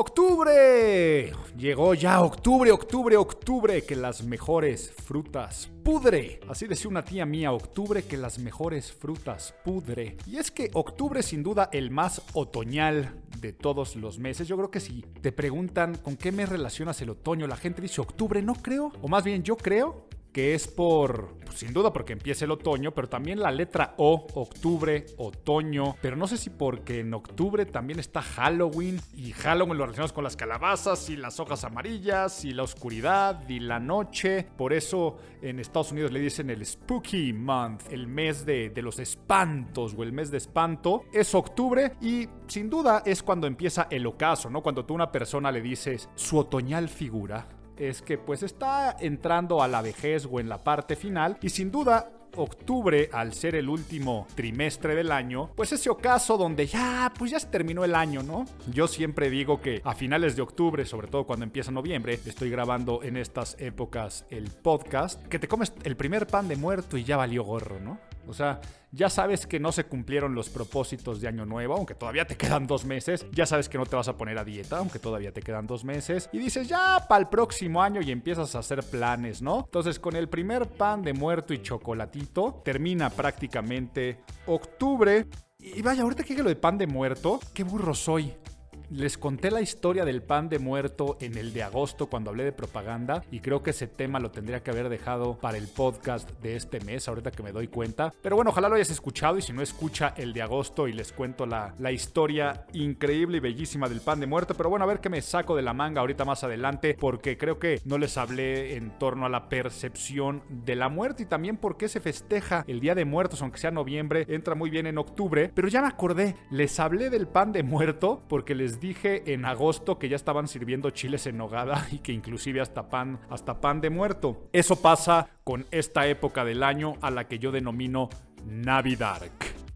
¡Octubre! Llegó ya octubre, octubre, octubre, que las mejores frutas pudre. Así decía una tía mía, octubre, que las mejores frutas pudre. Y es que octubre es sin duda el más otoñal de todos los meses. Yo creo que si te preguntan con qué mes relacionas el otoño, la gente dice octubre, no creo. O más bien yo creo que es por, pues, sin duda porque empieza el otoño, pero también la letra O, octubre, otoño, pero no sé si porque en octubre también está Halloween y Halloween lo relacionamos con las calabazas y las hojas amarillas y la oscuridad y la noche, por eso en Estados Unidos le dicen el Spooky Month, el mes de, de los espantos o el mes de espanto, es octubre y sin duda es cuando empieza el ocaso, ¿no? Cuando tú a una persona le dices su otoñal figura, es que pues está entrando a la vejez o en la parte final y sin duda octubre, al ser el último trimestre del año, pues ese ocaso donde ya, pues ya se terminó el año, ¿no? Yo siempre digo que a finales de octubre, sobre todo cuando empieza noviembre, estoy grabando en estas épocas el podcast, que te comes el primer pan de muerto y ya valió gorro, ¿no? O sea, ya sabes que no se cumplieron los propósitos de año nuevo, aunque todavía te quedan dos meses. Ya sabes que no te vas a poner a dieta, aunque todavía te quedan dos meses. Y dices, ya para el próximo año y empiezas a hacer planes, ¿no? Entonces, con el primer pan de muerto y chocolatito, termina prácticamente octubre. Y vaya, ahorita que lo de pan de muerto, qué burro soy. Les conté la historia del pan de muerto en el de agosto cuando hablé de propaganda y creo que ese tema lo tendría que haber dejado para el podcast de este mes, ahorita que me doy cuenta. Pero bueno, ojalá lo hayas escuchado y si no escucha el de agosto y les cuento la, la historia increíble y bellísima del pan de muerto. Pero bueno, a ver qué me saco de la manga ahorita más adelante porque creo que no les hablé en torno a la percepción de la muerte y también por qué se festeja el Día de Muertos, aunque sea noviembre, entra muy bien en octubre. Pero ya me acordé, les hablé del pan de muerto porque les dije en agosto que ya estaban sirviendo chiles en nogada y que inclusive hasta pan, hasta pan de muerto. Eso pasa con esta época del año a la que yo denomino Navidad.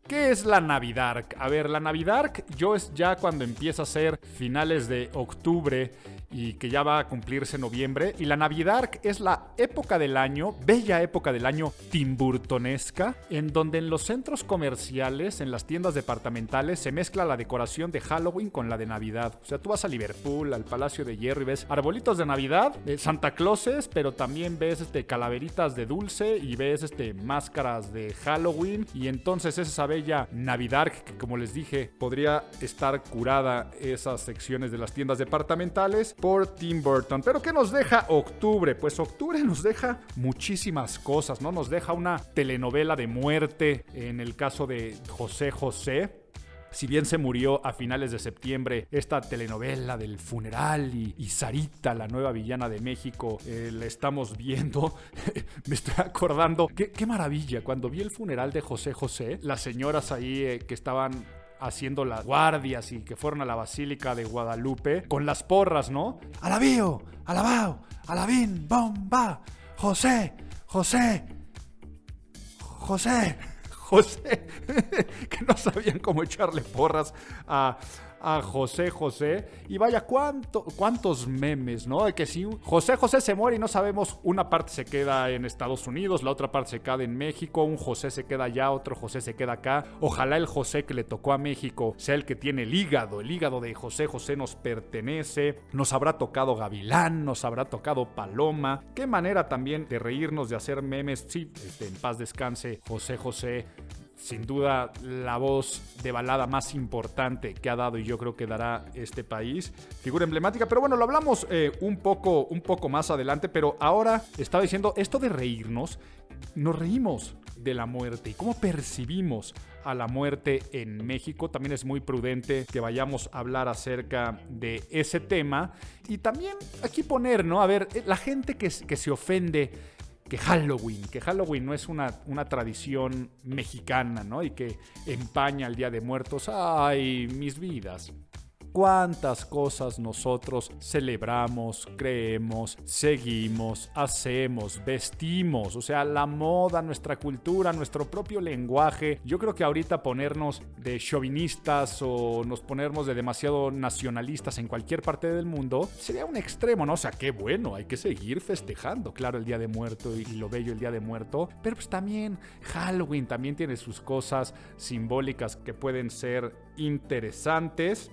¿Qué es la Navidad? A ver, la Navidad yo es ya cuando empieza a ser finales de octubre y que ya va a cumplirse noviembre. Y la Navidad es la época del año, bella época del año timburtonesca, en donde en los centros comerciales, en las tiendas departamentales, se mezcla la decoración de Halloween con la de Navidad. O sea, tú vas a Liverpool, al Palacio de Hierro y ves arbolitos de Navidad, de Santa Clauses, pero también ves este, calaveritas de dulce y ves este, máscaras de Halloween. Y entonces es esa bella Navidad que, como les dije, podría estar curada esas secciones de las tiendas departamentales por Tim Burton. Pero ¿qué nos deja octubre? Pues octubre nos deja muchísimas cosas, ¿no? Nos deja una telenovela de muerte en el caso de José José. Si bien se murió a finales de septiembre esta telenovela del funeral y, Sarita, la nueva villana de México, eh, la estamos viendo, me estoy acordando, qué, qué, maravilla, cuando vi el funeral de José José, las señoras ahí eh, que estaban haciendo las guardias y que fueron a la Basílica de Guadalupe con las porras, ¿no? Alabío, alabao, alabín, bomba, José, José, José, José, que no sabían cómo echarle porras a a José José. Y vaya, cuánto, cuántos memes, ¿no? De que si José José se muere y no sabemos, una parte se queda en Estados Unidos, la otra parte se queda en México, un José se queda allá, otro José se queda acá. Ojalá el José que le tocó a México sea el que tiene el hígado. El hígado de José José nos pertenece. Nos habrá tocado Gavilán, nos habrá tocado Paloma. Qué manera también de reírnos, de hacer memes. Sí, este, en paz descanse José José sin duda la voz de balada más importante que ha dado y yo creo que dará este país. Figura emblemática, pero bueno, lo hablamos eh, un, poco, un poco más adelante, pero ahora estaba diciendo esto de reírnos, nos reímos de la muerte y cómo percibimos a la muerte en México. También es muy prudente que vayamos a hablar acerca de ese tema y también aquí poner, ¿no? A ver, la gente que, que se ofende que Halloween, que Halloween no es una, una tradición mexicana, ¿no? Y que empaña el Día de Muertos. ¡Ay, mis vidas! Cuántas cosas nosotros celebramos, creemos, seguimos, hacemos, vestimos, o sea, la moda, nuestra cultura, nuestro propio lenguaje. Yo creo que ahorita ponernos de chauvinistas o nos ponernos de demasiado nacionalistas en cualquier parte del mundo sería un extremo, ¿no? O sea, qué bueno, hay que seguir festejando, claro, el Día de Muerto y lo bello el Día de Muerto, pero pues también Halloween también tiene sus cosas simbólicas que pueden ser interesantes.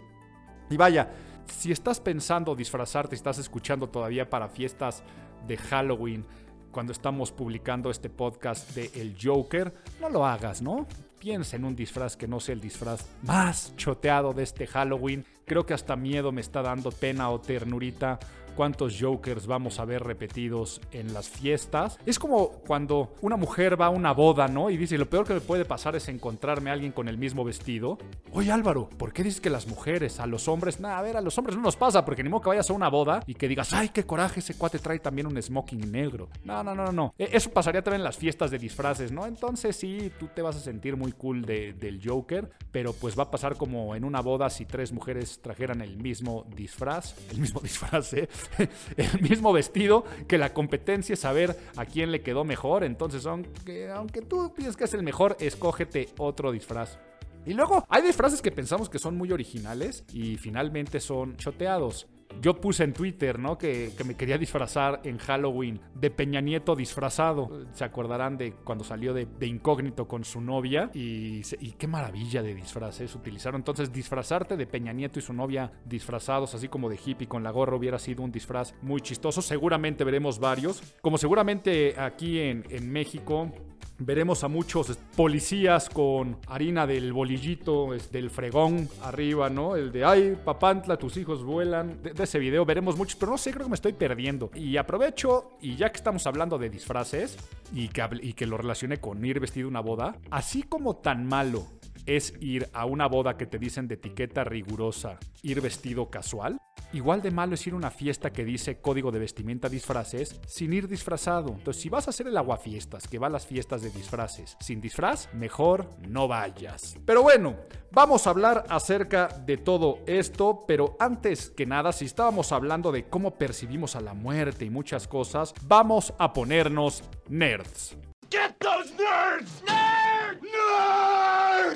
Y vaya, si estás pensando disfrazarte, estás escuchando todavía para fiestas de Halloween, cuando estamos publicando este podcast de El Joker, no lo hagas, ¿no? Piensa en un disfraz que no sea el disfraz más choteado de este Halloween. Creo que hasta miedo me está dando pena o ternurita cuántos Jokers vamos a ver repetidos en las fiestas. Es como cuando una mujer va a una boda, ¿no? Y dice, lo peor que me puede pasar es encontrarme a alguien con el mismo vestido. Oye Álvaro, ¿por qué dices que las mujeres, a los hombres, nada, a ver, a los hombres no nos pasa, porque ni modo que vayas a una boda y que digas, ay, qué coraje, ese cuate trae también un smoking negro. No, no, no, no. E, eso pasaría también en las fiestas de disfraces, ¿no? Entonces sí, tú te vas a sentir muy cool del Joker, pero pues va a pasar como en una boda si tres mujeres trajeran el mismo disfraz, el mismo disfraz, ¿eh? el mismo vestido, que la competencia saber a quién le quedó mejor. Entonces, aunque, aunque tú piensas que es el mejor, escógete otro disfraz. Y luego hay disfraces que pensamos que son muy originales y finalmente son choteados. Yo puse en Twitter, ¿no? Que, me quería disfrazar en Halloween de Peña Nieto disfrazado. Se acordarán de cuando salió de, incógnito con su novia. Y, y, qué maravilla de disfraces utilizaron. Entonces, disfrazarte de Peña Nieto y su novia disfrazados, así como de hippie con la gorra, hubiera sido un disfraz muy chistoso. Seguramente veremos varios. Como seguramente aquí en, en México Veremos a muchos policías con harina del bolillito, del fregón arriba, ¿no? El de, ay, papantla, tus hijos vuelan. De, ese video veremos muchos, pero no sé, creo que me estoy perdiendo. Y aprovecho, y ya que estamos hablando de disfraces, y que, lo relacioné con ir vestido a una boda, así como tan malo es ir a una boda que te dicen de etiqueta rigurosa, ir vestido casual, Igual de malo es ir a una fiesta que dice código de vestimenta disfraces sin ir disfrazado. Entonces, si vas a hacer el aguafiestas, que va a las fiestas de disfraces sin disfraz, mejor no vayas. Pero bueno, vamos a hablar acerca de todo esto, pero antes que nada, si estábamos hablando de cómo percibimos a la muerte y muchas cosas, vamos a ponernos nerds. Get those nerds!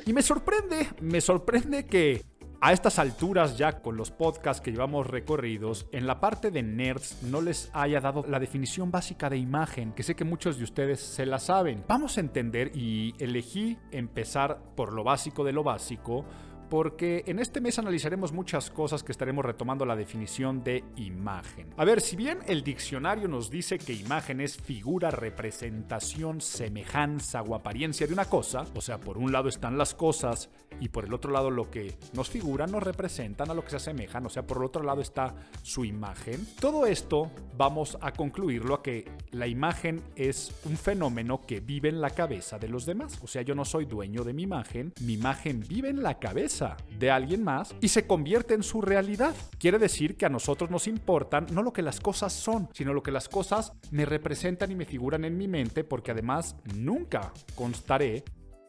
Y me sorprende, me sorprende que a estas alturas ya con los podcasts que llevamos recorridos, en la parte de nerds no les haya dado la definición básica de imagen, que sé que muchos de ustedes se la saben. Vamos a entender y elegí empezar por lo básico de lo básico porque en este mes analizaremos muchas cosas que estaremos retomando la definición de imagen. A ver, si bien el diccionario nos dice que imagen es figura, representación, semejanza o apariencia de una cosa, o sea, por un lado están las cosas y por el otro lado lo que nos figura, nos representan a lo que se asemejan, o sea, por el otro lado está su imagen. Todo esto vamos a concluirlo a que la imagen es un fenómeno que vive en la cabeza de los demás, o sea, yo no soy dueño de mi imagen, mi imagen vive en la cabeza de alguien más y se convierte en su realidad. Quiere decir que a nosotros nos importan no lo que las cosas son, sino lo que las cosas me representan y me figuran en mi mente, porque además nunca constaré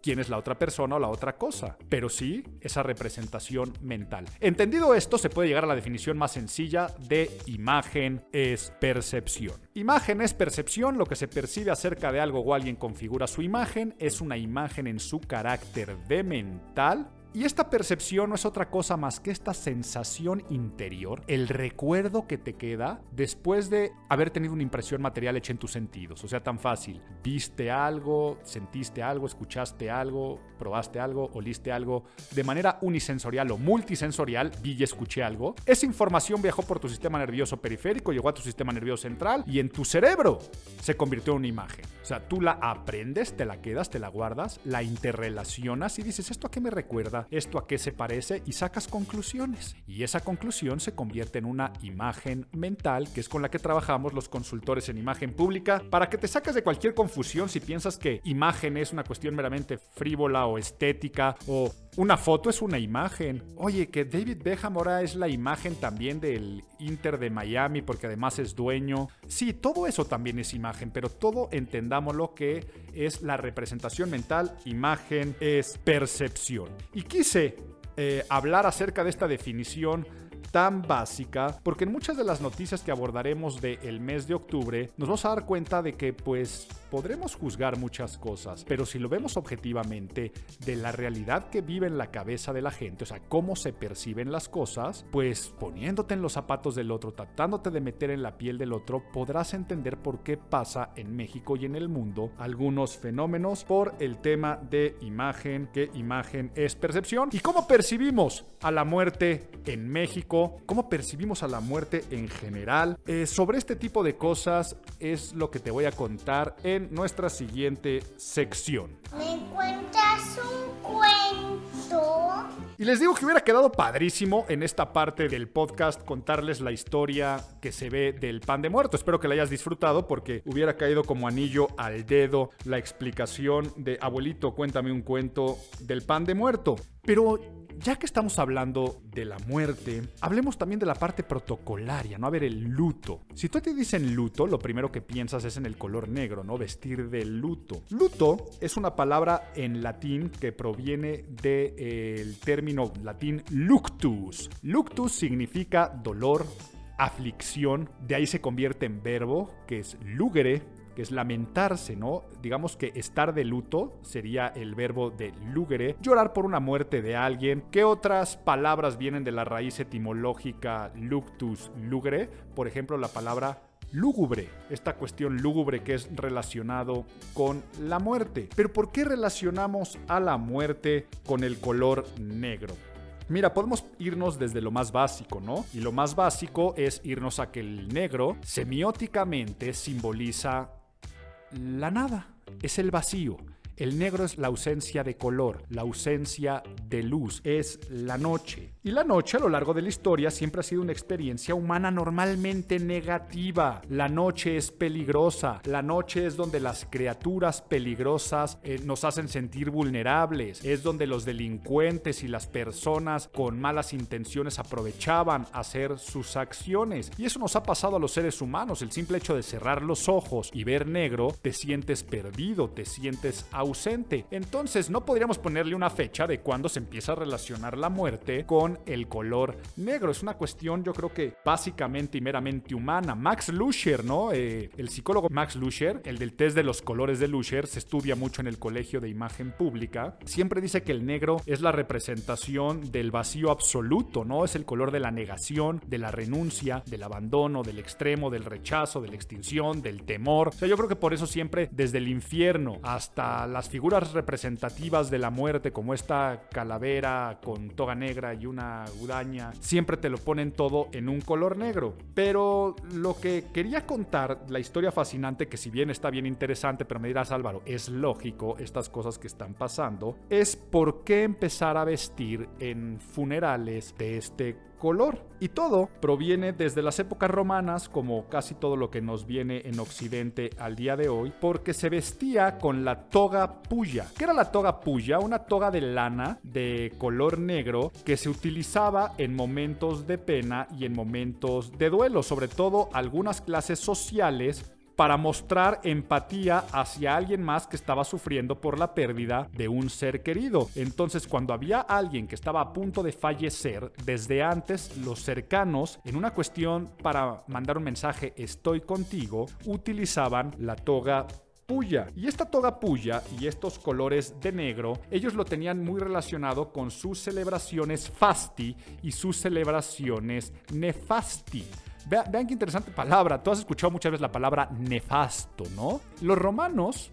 quién es la otra persona o la otra cosa, pero sí esa representación mental. Entendido esto, se puede llegar a la definición más sencilla de imagen es percepción. Imagen es percepción, lo que se percibe acerca de algo o alguien configura su imagen, es una imagen en su carácter de mental y esta percepción no es otra cosa más que esta sensación interior, el recuerdo que te queda después de haber tenido una impresión material hecha en tus sentidos. O sea, tan fácil. Viste algo, sentiste algo, escuchaste algo, probaste algo, oliste algo. De manera unisensorial o multisensorial, vi y escuché algo. Esa información viajó por tu sistema nervioso periférico, llegó a tu sistema nervioso central y en tu cerebro se convirtió en una imagen. O sea, tú la aprendes, te la quedas, te la guardas, la interrelacionas y dices, ¿esto a qué me recuerda? Esto a qué se parece y sacas conclusiones. Y esa conclusión se convierte en una imagen mental, que es con la que trabajamos los consultores en imagen pública, para que te saques de cualquier confusión si piensas que imagen es una cuestión meramente frívola o estética o Una foto es una imagen. Oye, que David Beckham ahora es la imagen también del Inter de Miami porque además es dueño. Sí, todo eso también es imagen, pero todo entendamos lo que es la representación mental. Imagen es percepción. Y quise eh, hablar acerca de esta definición tan básica, porque en muchas de las noticias que abordaremos del mes de octubre nos vamos a dar cuenta de que pues podremos juzgar muchas cosas, pero si lo vemos objetivamente de la realidad que vive en la cabeza de la gente, o sea, cómo se perciben las cosas, pues poniéndote en los zapatos del otro, tratándote de meter en la piel del otro, podrás entender por qué pasa en México y en el mundo algunos fenómenos por el tema de imagen, que imagen es percepción y cómo percibimos a la muerte en México cómo percibimos a la muerte en general. Eh, sobre este tipo de cosas es lo que te voy a contar en nuestra siguiente sección. ¿Me cuentas un cuento? Y les digo que hubiera quedado padrísimo en esta parte del podcast contarles la historia que se ve del pan de muerto. Espero que la hayas disfrutado porque hubiera caído como anillo al dedo la explicación de abuelito, cuéntame un cuento del pan de muerto. Pero ya que estamos hablando de la muerte, hablemos también de la parte protocolaria, ¿no? A ver, el luto. Si tú te dicen luto, lo primero que piensas es en el color negro, ¿no? Vestir de luto. Luto es una palabra en latín que proviene del término latín luctus. Luctus significa dolor, aflicción, de ahí se convierte en verbo, que es lugere, que es lamentarse, ¿no? Digamos que estar de luto sería el verbo de lugere, llorar por una muerte de alguien. ¿Qué otras palabras vienen de la raíz etimológica luctus lugere? Por ejemplo, la palabra lúgubre, esta cuestión lúgubre que es relacionado con la muerte. Pero ¿por qué relacionamos a la muerte con el color negro? Mira, podemos irnos desde lo más básico, ¿no? Y lo más básico es irnos a que el negro semióticamente simboliza la nada, es el vacío. El negro es la ausencia de color, la ausencia de luz, es la noche. Y la noche a lo largo de la historia siempre ha sido una experiencia humana normalmente negativa. La noche es peligrosa, la noche es donde las criaturas peligrosas eh, nos hacen sentir vulnerables, es donde los delincuentes y las personas con malas intenciones aprovechaban hacer sus acciones. Y eso nos ha pasado a los seres humanos, el simple hecho de cerrar los ojos y ver negro, te sientes perdido, te sientes ausente. Entonces no podríamos ponerle una fecha de cuándo se empieza a relacionar la muerte con el color negro. Es una cuestión yo creo que básicamente y meramente humana. Max Lusher, ¿no? Eh, el psicólogo Max Lusher, el del test de los colores de Lusher, se estudia mucho en el Colegio de Imagen Pública. Siempre dice que el negro es la representación del vacío absoluto, ¿no? Es el color de la negación, de la renuncia, del abandono, del extremo, del rechazo, de la extinción, del temor. O sea, yo creo que por eso siempre desde el infierno hasta las figuras representativas de la muerte, como esta calavera con toga negra y una gudaña, siempre te lo ponen todo en un color negro. Pero lo que quería contar, la historia fascinante, que si bien está bien interesante, pero me dirás Álvaro, es lógico estas cosas que están pasando, es por qué empezar a vestir en funerales de este color. Y todo proviene desde las épocas romanas, como casi todo lo que nos viene en Occidente al día de hoy, porque se vestía con la toga puya. ¿Qué era la toga puya? Una toga de lana de color negro que se utilizaba en momentos de pena y en momentos de duelo, sobre todo algunas clases sociales para mostrar empatía hacia alguien más que estaba sufriendo por la pérdida de un ser querido. Entonces, cuando había alguien que estaba a punto de fallecer, desde antes los cercanos, en una cuestión para mandar un mensaje estoy contigo, utilizaban la toga puya. Y esta toga puya y estos colores de negro, ellos lo tenían muy relacionado con sus celebraciones fasti y sus celebraciones nefasti. Vean, qué interesante palabra. Tú has escuchado muchas veces la palabra nefasto, ¿no? Los romanos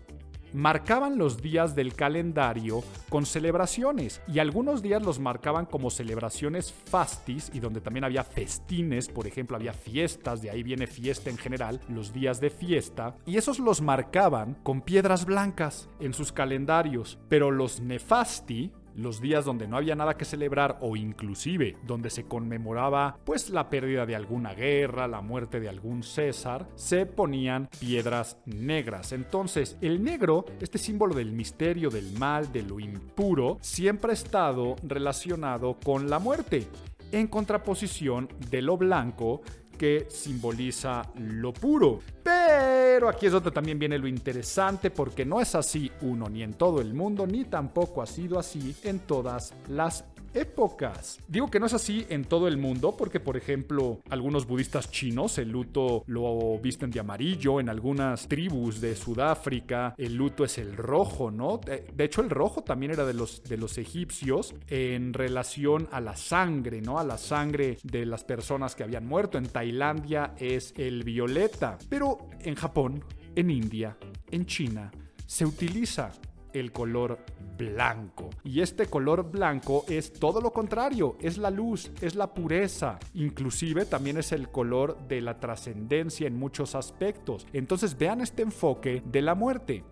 marcaban los días del calendario con celebraciones y algunos días los marcaban como celebraciones fastis y donde también había festines, por ejemplo, había fiestas, de ahí viene fiesta en general, los días de fiesta, y esos los marcaban con piedras blancas en sus calendarios, pero los nefasti los días donde no había nada que celebrar o inclusive donde se conmemoraba pues la pérdida de alguna guerra, la muerte de algún César, se ponían piedras negras. Entonces, el negro, este símbolo del misterio, del mal, de lo impuro, siempre ha estado relacionado con la muerte, en contraposición de lo blanco que simboliza lo puro. Pero aquí es donde también viene lo interesante porque no es así uno ni en todo el mundo ni tampoco ha sido así en todas las épocas. Digo que no es así en todo el mundo porque, por ejemplo, algunos budistas chinos el luto lo visten de amarillo, en algunas tribus de Sudáfrica el luto es el rojo, ¿no? De hecho, el rojo también era de los, de los egipcios en relación a la sangre, ¿no? A la sangre de las personas que habían muerto. En Tailandia es el violeta, pero en Japón, en India, en China, se utiliza el color blanco. Y este color blanco es todo lo contrario, es la luz, es la pureza, inclusive también es el color de la trascendencia en muchos aspectos. Entonces vean este enfoque de la muerte.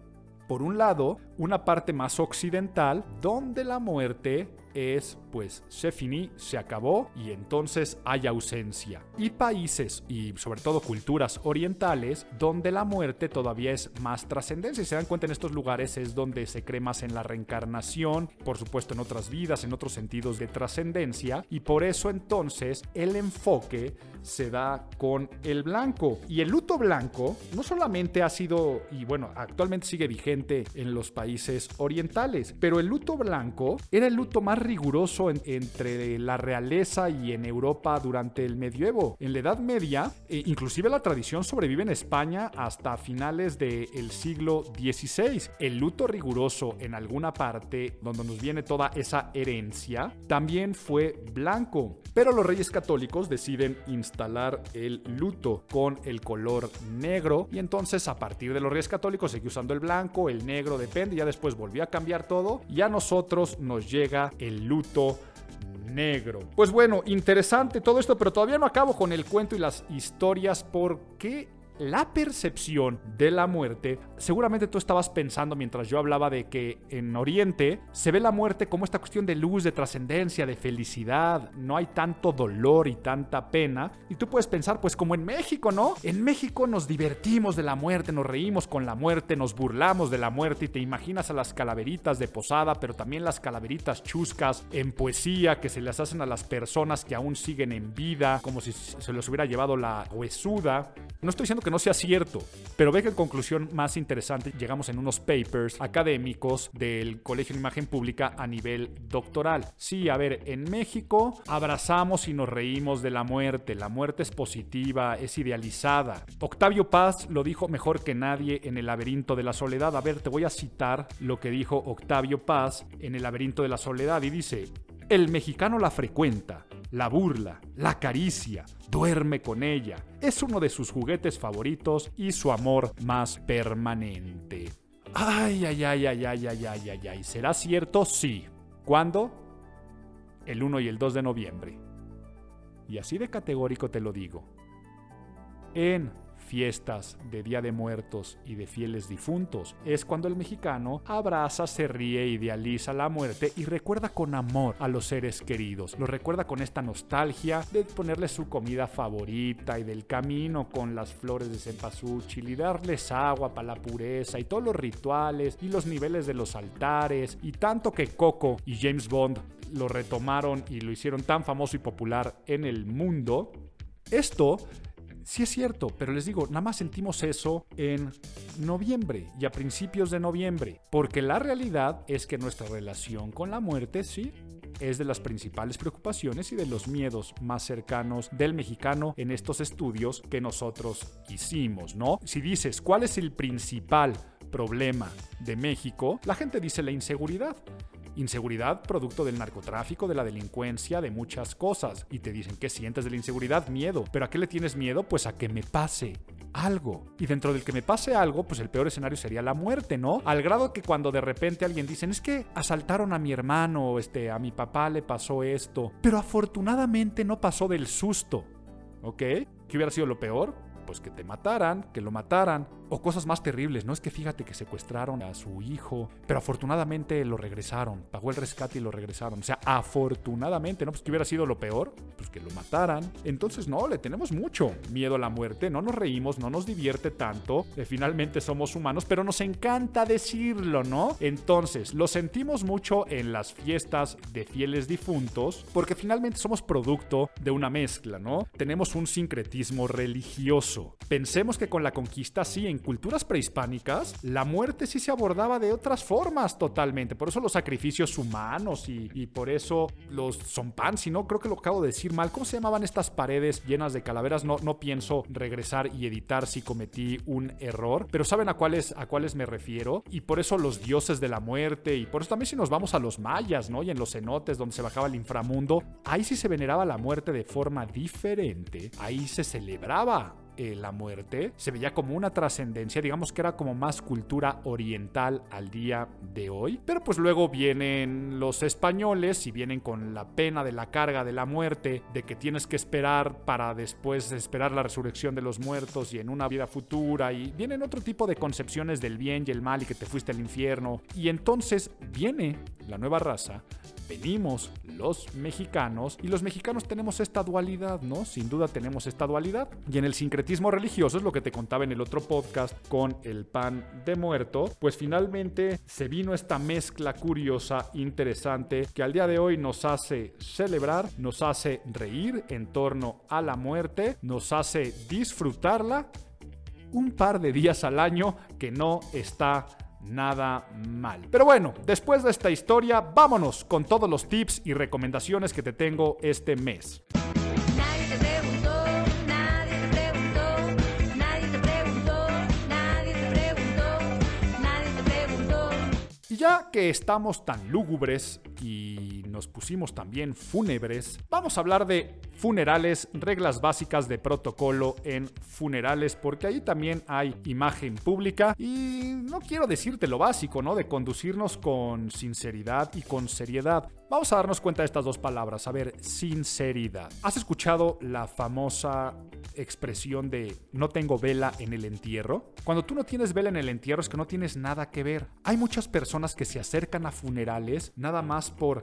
Por un lado, una parte más occidental donde la muerte es pues se finí, se acabó y entonces hay ausencia. Y países y sobre todo culturas orientales donde la muerte todavía es más trascendencia. Si se dan cuenta en estos lugares es donde se cree más en la reencarnación, por supuesto en otras vidas, en otros sentidos de trascendencia y por eso entonces el enfoque se da con el blanco. Y el luto blanco no solamente ha sido, y bueno, actualmente sigue vigente en los países orientales, pero el luto blanco era el luto más riguroso entre la realeza y en Europa durante el medievo. En la Edad Media, e inclusive la tradición sobrevive en España hasta finales del siglo XVI. El luto riguroso en alguna parte donde nos viene toda esa herencia también fue blanco. Pero los reyes católicos deciden instalar el luto con el color negro y entonces a partir de los reyes católicos sigue usando el blanco, el negro depende, ya después volvió a cambiar todo y a nosotros nos llega el luto negro. Pues bueno, interesante todo esto, pero todavía no acabo con el cuento y las historias porque la percepción de la muerte, seguramente tú estabas pensando mientras yo hablaba de que en Oriente se ve la muerte como esta cuestión de luz, de trascendencia, de felicidad, no hay tanto dolor y tanta pena, y tú puedes pensar pues como en México, ¿no? En México nos divertimos de la muerte, nos reímos con la muerte, nos burlamos de la muerte y te imaginas a las calaveritas de posada, pero también las calaveritas chuscas en poesía que se les hacen a las personas que aún siguen en vida, como si se les hubiera llevado la huesuda. No estoy diciendo que no sea cierto, pero ve que en conclusión más interesante llegamos en unos papers académicos del Colegio de Imagen Pública a nivel doctoral. Sí, a ver, en México abrazamos y nos reímos de la muerte, la muerte es positiva, es idealizada. Octavio Paz lo dijo mejor que nadie en El laberinto de la soledad. A ver, te voy a citar lo que dijo Octavio Paz en El laberinto de la soledad y dice, el mexicano la frecuenta, la burla, la acaricia, duerme con ella. Es uno de sus juguetes favoritos y su amor más permanente. Ay, ay, ay, ay, ay, ay, ay, ay, ay. ¿Será cierto? Sí. ¿Cuándo? El 1 y el 2 de noviembre. Y así de categórico te lo digo. En fiestas de Día de Muertos y de fieles difuntos. Es cuando el mexicano abraza, se ríe, idealiza la muerte y recuerda con amor a los seres queridos. Lo recuerda con esta nostalgia de ponerle su comida favorita y del camino con las flores de cempasúchil y darles agua para la pureza y todos los rituales y los niveles de los altares y tanto que Coco y James Bond lo retomaron y lo hicieron tan famoso y popular en el mundo. Esto Sí es cierto, pero les digo, nada más sentimos eso en noviembre y a principios de noviembre, porque la realidad es que nuestra relación con la muerte, sí, es de las principales preocupaciones y de los miedos más cercanos del mexicano en estos estudios que nosotros hicimos, ¿no? Si dices, ¿cuál es el principal problema de México? La gente dice la inseguridad. Inseguridad producto del narcotráfico, de la delincuencia, de muchas cosas. Y te dicen, ¿qué sientes de la inseguridad? Miedo. ¿Pero a qué le tienes miedo? Pues a que me pase algo. Y dentro del que me pase algo, pues el peor escenario sería la muerte, ¿no? Al grado que cuando de repente alguien dice, es que asaltaron a mi hermano, este, a mi papá le pasó esto. Pero afortunadamente no pasó del susto. ¿Ok? ¿Qué hubiera sido lo peor? Pues que te mataran, que lo mataran, o cosas más terribles, no es que fíjate que secuestraron a su hijo, pero afortunadamente lo regresaron, pagó el rescate y lo regresaron. O sea, afortunadamente, ¿no? Pues que hubiera sido lo peor, pues que lo mataran. Entonces, no, le tenemos mucho miedo a la muerte, no nos reímos, no nos divierte tanto, eh, finalmente somos humanos, pero nos encanta decirlo, ¿no? Entonces, lo sentimos mucho en las fiestas de fieles difuntos, porque finalmente somos producto de una mezcla, ¿no? Tenemos un sincretismo religioso. Pensemos que con la conquista, sí, en culturas prehispánicas, la muerte sí se abordaba de otras formas totalmente. Por eso los sacrificios humanos y, por eso los zompan, si no, creo que lo acabo de decir mal. ¿Cómo se llamaban estas paredes llenas de calaveras? No, no pienso regresar y editar si cometí un error, pero saben a cuáles, a cuáles me refiero. Y por eso los dioses de la muerte, y por eso también si nos vamos a los mayas, ¿no? Y en los cenotes donde se bajaba el inframundo, ahí sí se veneraba la muerte de forma diferente. Ahí se celebraba eh, la muerte se veía como una trascendencia, digamos que era como más cultura oriental al día de hoy. Pero pues luego vienen los españoles y vienen con la pena de la carga de la muerte, de que tienes que esperar para después esperar la resurrección de los muertos y en una vida futura. Y vienen otro tipo de concepciones del bien y el mal y que te fuiste al infierno. Y entonces viene la nueva raza venimos los mexicanos y los mexicanos tenemos esta dualidad, ¿no? Sin duda tenemos esta dualidad. Y en el sincretismo religioso es lo que te contaba en el otro podcast con el pan de muerto, pues finalmente se vino esta mezcla curiosa, interesante, que al día de hoy nos hace celebrar, nos hace reír en torno a la muerte, nos hace disfrutarla un par de días al año que no está nada mal. Pero bueno, después de esta historia, vámonos con todos los tips y recomendaciones que te tengo este mes. Ya que estamos tan lúgubres y nos pusimos también fúnebres, vamos a hablar de funerales, reglas básicas de protocolo en funerales, porque ahí también hay imagen pública y no quiero decirte lo básico, ¿no? De conducirnos con sinceridad y con seriedad. Vamos a darnos cuenta de estas dos palabras. A ver, sinceridad. ¿Has escuchado la famosa expresión de no tengo vela en el entierro? Cuando tú no tienes vela en el entierro es que no tienes nada que ver. Hay muchas personas que se acercan a funerales nada más por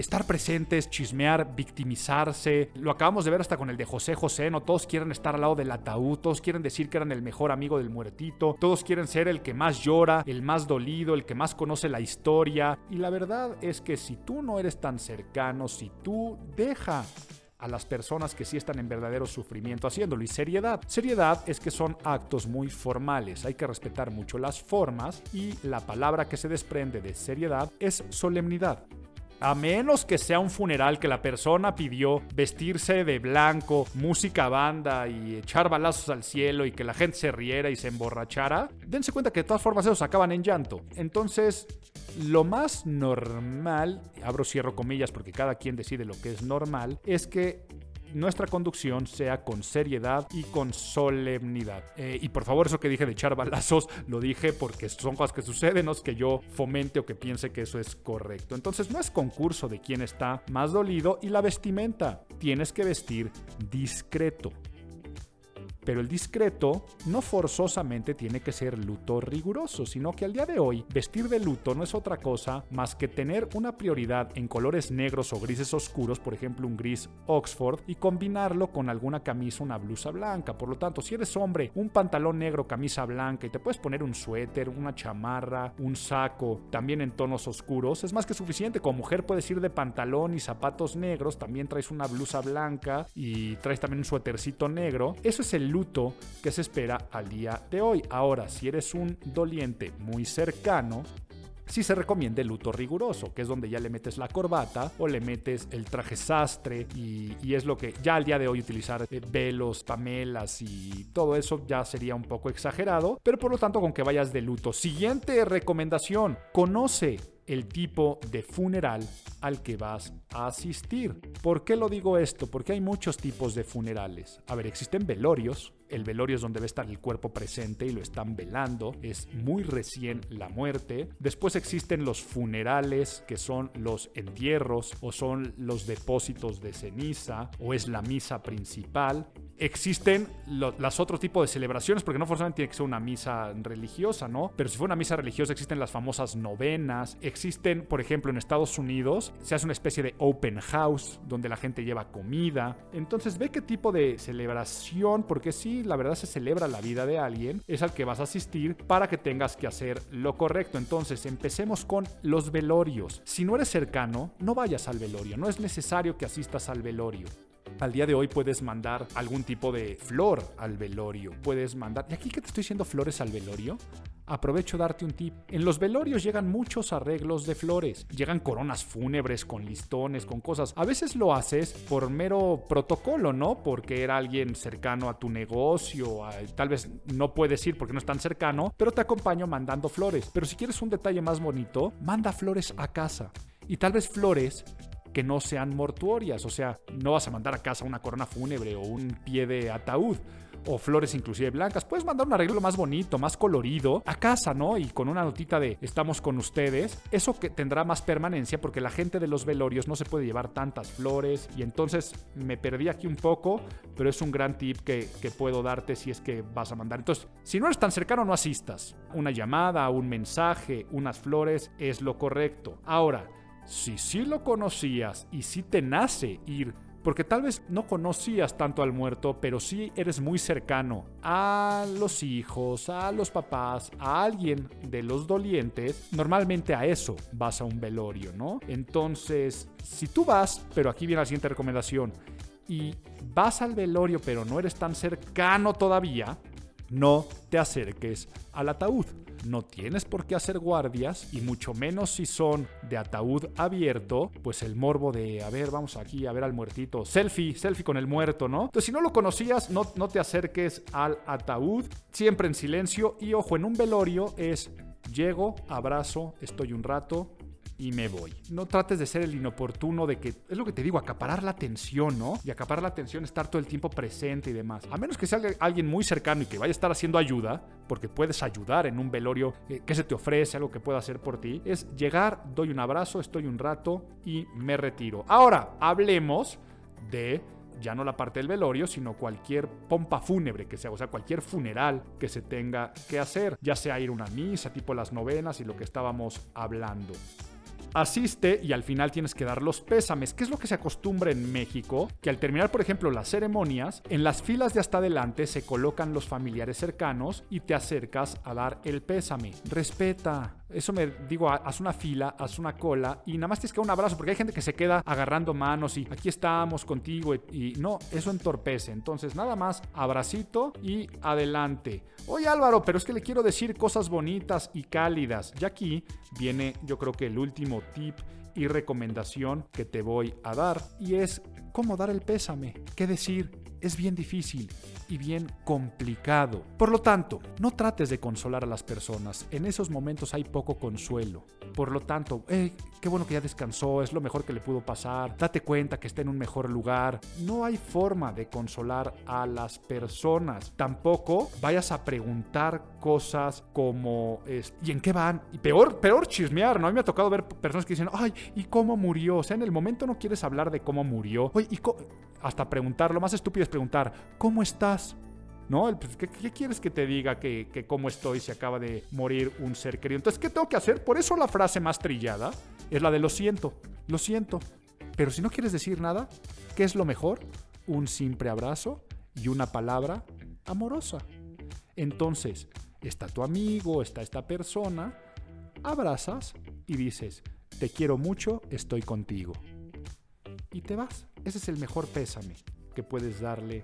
estar presentes, chismear, victimizarse. Lo acabamos de ver hasta con el de José José, ¿no? Todos quieren estar al lado del ataúd, todos quieren decir que eran el mejor amigo del muertito, todos quieren ser el que más llora, el más dolido, el que más conoce la historia. Y la verdad es que si tú no eres tan cercano, si tú deja a las personas que sí están en verdadero sufrimiento haciéndolo. Y seriedad. Seriedad es que son actos muy formales. Hay que respetar mucho las formas y la palabra que se desprende de seriedad es solemnidad. A menos que sea un funeral que la persona pidió vestirse de blanco, música banda y echar balazos al cielo y que la gente se riera y se emborrachara, dense cuenta que de todas formas esos acaban en llanto. Entonces, lo más normal, abro cierro comillas porque cada quien decide lo que es normal, es que nuestra conducción sea con seriedad y con solemnidad. Eh, y por favor, eso que dije de echar balazos, lo dije porque son cosas que suceden, no es que yo fomente o que piense que eso es correcto. Entonces no es concurso de quién está más dolido y la vestimenta. Tienes que vestir discreto. Pero el discreto no forzosamente tiene que ser luto riguroso, sino que al día de hoy vestir de luto no es otra cosa más que tener una prioridad en colores negros o grises oscuros, por ejemplo un gris Oxford, y combinarlo con alguna camisa, una blusa blanca. Por lo tanto, si eres hombre, un pantalón negro, camisa blanca y te puedes poner un suéter, una chamarra, un saco, también en tonos oscuros, es más que suficiente. Como mujer puedes ir de pantalón y zapatos negros, también traes una blusa blanca y traes también un suétercito negro. Eso es el que se espera al día de hoy. Ahora, si eres un doliente muy cercano, sí se recomienda el luto riguroso, que es donde ya le metes la corbata o le metes el traje sastre y, es lo que ya al día de hoy utilizar eh, velos, pamelas y todo eso ya sería un poco exagerado, pero por lo tanto con que vayas de luto. Siguiente recomendación, conoce el tipo de funeral al que vas a asistir. ¿Por qué lo digo esto? Porque hay muchos tipos de funerales. A ver, existen velorios, el velorio es donde debe estar el cuerpo presente y lo están velando. Es muy recién la muerte. Después existen los funerales, que son los entierros o son los depósitos de ceniza o es la misa principal. Existen los otros tipos de celebraciones, porque no forzosamente tiene que ser una misa religiosa, ¿no? Pero si fue una misa religiosa existen las famosas novenas. Existen, por ejemplo, en Estados Unidos se hace una especie de open house donde la gente lleva comida. Entonces ve qué tipo de celebración, porque sí, la verdad se celebra la vida de alguien, es al que vas a asistir para que tengas que hacer lo correcto. Entonces empecemos con los velorios. Si no eres cercano, no vayas al velorio, no es necesario que asistas al velorio. Al día de hoy puedes mandar algún tipo de flor al velorio. Puedes mandar... ¿Y aquí que te estoy diciendo flores al velorio? Aprovecho darte un tip. En los velorios llegan muchos arreglos de flores. Llegan coronas fúnebres con listones, con cosas. A veces lo haces por mero protocolo, ¿no? Porque era alguien cercano a tu negocio. tal vez no puedes ir porque no es tan cercano, pero te acompaño mandando flores. Pero si quieres un detalle más bonito, manda flores a casa. Y tal vez flores que no sean mortuorias, o sea, no vas a mandar a casa una corona fúnebre o un pie de ataúd o flores inclusive blancas. Puedes mandar un arreglo más bonito, más colorido a casa, ¿no? Y con una notita de estamos con ustedes. Eso que tendrá más permanencia porque la gente de los velorios no se puede llevar tantas flores. Y entonces me perdí aquí un poco, pero es un gran tip que, que puedo darte si es que vas a mandar. Entonces, si no eres tan cercano, no asistas. Una llamada, un mensaje, unas flores es lo correcto. Ahora, si sí lo conocías y si te nace ir, porque tal vez no conocías tanto al muerto, pero sí eres muy cercano a los hijos, a los papás, a alguien de los dolientes, normalmente a eso vas a un velorio, ¿no? Entonces, si tú vas, pero aquí viene la siguiente recomendación, y vas al velorio pero no eres tan cercano todavía, no te acerques al ataúd. No tienes por qué hacer guardias y mucho menos si son de ataúd abierto, pues el morbo de, a ver, vamos aquí a ver al muertito, selfie, selfie con el muerto, ¿no? Entonces si no lo conocías, no, no te acerques al ataúd, siempre en silencio y ojo, en un velorio es, llego, abrazo, estoy un rato, y me voy. No trates de ser el inoportuno de que, es lo que te digo, acaparar la atención, ¿no? Y acaparar la atención, estar todo el tiempo presente y demás. A menos que sea alguien muy cercano y que vaya a estar haciendo ayuda, porque puedes ayudar en un velorio que se te ofrece, algo que pueda hacer por ti, es llegar, doy un abrazo, estoy un rato y me retiro. Ahora, hablemos de ya no la parte del velorio, sino cualquier pompa fúnebre que sea, o sea, cualquier funeral que se tenga que hacer, ya sea ir a una misa, tipo las novenas y lo que estábamos hablando asiste y al final tienes que dar los pésames. ¿Qué es lo que se acostumbra en México? Que al terminar, por ejemplo, las ceremonias, en las filas de hasta adelante se colocan los familiares cercanos y te acercas a dar el pésame. Respeta, eso me digo, haz una fila, haz una cola y nada más tienes que un abrazo porque hay gente que se queda agarrando manos y aquí estamos contigo y, no, eso entorpece. Entonces nada más abracito y adelante. Oye Álvaro, pero es que le quiero decir cosas bonitas y cálidas. Y aquí viene yo creo que el último tip y recomendación que te voy a dar y es cómo dar el pésame, qué decir, es bien difícil y bien complicado. Por lo tanto, no trates de consolar a las personas. En esos momentos hay poco consuelo. Por lo tanto, eh, qué bueno que ya descansó, es lo mejor que le pudo pasar. Date cuenta que está en un mejor lugar. No hay forma de consolar a las personas. Tampoco vayas a preguntar cosas como ¿y en qué van? Y peor, peor chismear, ¿no? A mí me ha tocado ver personas que dicen, ay, ¿y cómo murió? O sea, en el momento no quieres hablar de cómo murió. Oye, ¿y hasta preguntar, lo más estúpido es preguntar, ¿cómo estás? ¿No? Pues, ¿qué, quieres que te diga que, que, cómo estoy si acaba de morir un ser querido? Entonces, ¿qué tengo que hacer? Por eso la frase más trillada es la de lo siento, lo siento. Pero si no quieres decir nada, ¿qué es lo mejor? Un simple abrazo y una palabra amorosa. Entonces, está tu amigo, está esta persona, abrazas y dices, te quiero mucho, estoy contigo. Y te vas. Ese es el mejor pésame que puedes darle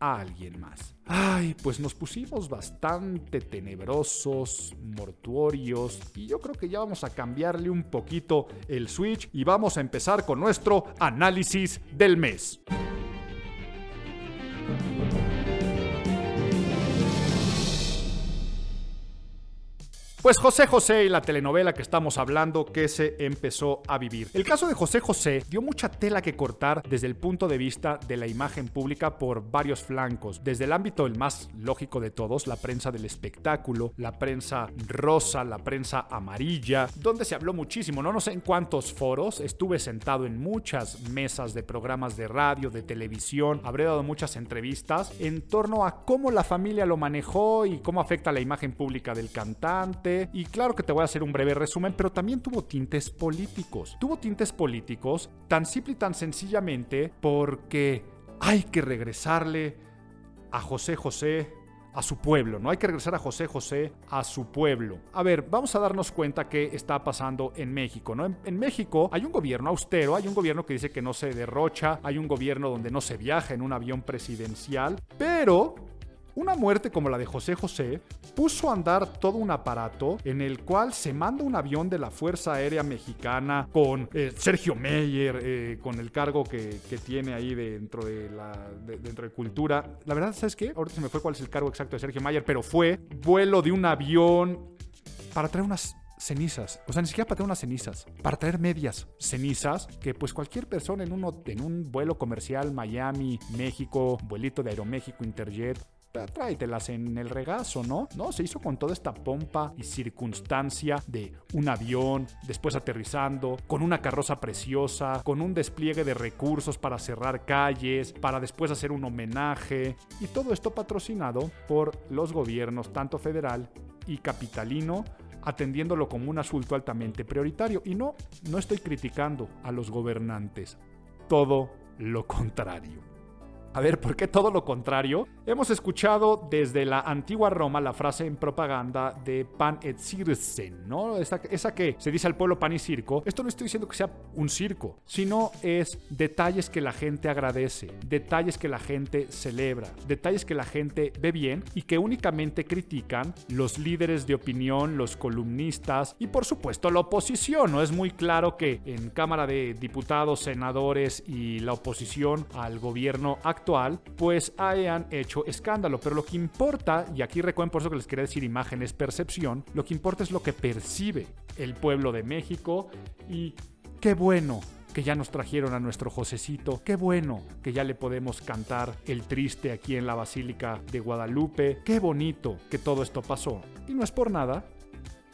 a alguien más. Ay, pues nos pusimos bastante tenebrosos, mortuorios, y yo creo que ya vamos a cambiarle un poquito el switch y vamos a empezar con nuestro análisis del mes. Pues José José y la telenovela que estamos hablando que se empezó a vivir. El caso de José José dio mucha tela que cortar desde el punto de vista de la imagen pública por varios flancos. Desde el ámbito el más lógico de todos, la prensa del espectáculo, la prensa rosa, la prensa amarilla, donde se habló muchísimo. No, no sé en cuántos foros, estuve sentado en muchas mesas de programas de radio, de televisión, habré dado muchas entrevistas en torno a cómo la familia lo manejó y cómo afecta la imagen pública del cantante y claro que te voy a hacer un breve resumen, pero también tuvo tintes políticos. Tuvo tintes políticos tan simple y tan sencillamente porque hay que regresarle a José José a su pueblo, no hay que regresar a José José a su pueblo. A ver, vamos a darnos cuenta qué está pasando en México, ¿no? En, en, México hay un gobierno austero, hay un gobierno que dice que no se derrocha, hay un gobierno donde no se viaja en un avión presidencial, pero una muerte como la de José José puso a andar todo un aparato en el cual se manda un avión de la Fuerza Aérea Mexicana con eh, Sergio Meyer, eh, con el cargo que, tiene ahí dentro de la dentro de cultura. La verdad, ¿sabes qué? Ahorita se me fue cuál es el cargo exacto de Sergio Meyer, pero fue vuelo de un avión para traer unas cenizas. O sea, ni siquiera para traer unas cenizas. Para traer medias cenizas que pues cualquier persona en, uno, en un vuelo comercial Miami, México, vuelito de Aeroméxico, Interjet, tráetelas en el regazo, ¿no? No, se hizo con toda esta pompa y circunstancia de un avión, después aterrizando, con una carroza preciosa, con un despliegue de recursos para cerrar calles, para después hacer un homenaje, y todo esto patrocinado por los gobiernos, tanto federal y capitalino, atendiéndolo como un asunto altamente prioritario. Y no, no estoy criticando a los gobernantes, todo lo contrario. A ver, ¿por qué todo lo contrario? Hemos escuchado desde la antigua Roma la frase en propaganda de pan et circen, ¿no? Esa, que se dice al pueblo pan y circo. Esto no estoy diciendo que sea un circo, sino es detalles que la gente agradece, detalles que la gente celebra, detalles que la gente ve bien y que únicamente critican los líderes de opinión, los columnistas y por supuesto la oposición. No es muy claro que en Cámara de Diputados, senadores y la oposición al gobierno actual actual, pues hayan hecho escándalo. Pero lo que importa, y aquí recuerden por eso que les quería decir imagen es percepción, lo que importa es lo que percibe el pueblo de México y qué bueno que ya nos trajeron a nuestro Josecito. Qué bueno que ya le podemos cantar el triste aquí en la Basílica de Guadalupe. Qué bonito que todo esto pasó. Y no es por nada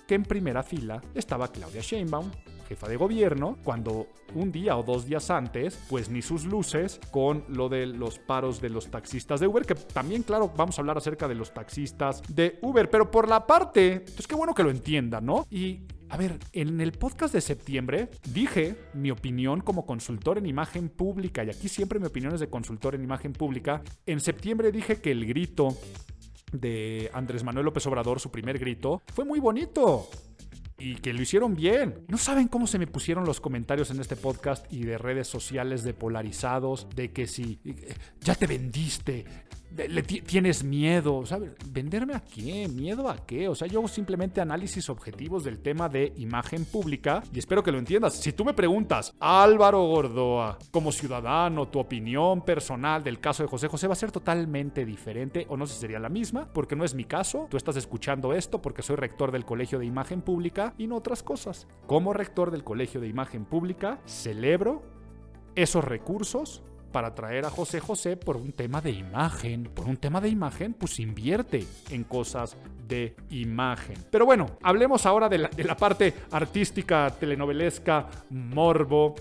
que en primera fila estaba Claudia Sheinbaum, jefa de gobierno, cuando un día o dos días antes, pues ni sus luces con lo de los paros de los taxistas de Uber, que también, claro, vamos a hablar acerca de los taxistas de Uber, pero por la parte, pues qué bueno que lo entiendan, ¿no? Y a ver, en el podcast de septiembre dije mi opinión como consultor en imagen pública, y aquí siempre mi opinión es de consultor en imagen pública. En septiembre dije que el grito de Andrés Manuel López Obrador, su primer grito, fue muy bonito y que lo hicieron bien. No saben cómo se me pusieron los comentarios en este podcast y de redes sociales de polarizados, de que si eh, ya te vendiste, le tienes miedo, ¿sabes? ¿Venderme a qué? ¿Miedo a qué? O sea, yo hago simplemente análisis objetivos del tema de imagen pública y espero que lo entiendas. Si tú me preguntas, Álvaro Gordoa, como ciudadano, tu opinión personal del caso de José José va a ser totalmente diferente o no sé si sería la misma, porque no es mi caso. Tú estás escuchando esto porque soy rector del Colegio de Imagen Pública y no otras cosas. Como rector del Colegio de Imagen Pública, celebro esos recursos para traer a José José por un tema de imagen. Por un tema de imagen, pues invierte en cosas de imagen. Pero bueno, hablemos ahora de la, de la parte artística, telenovelesca, morbo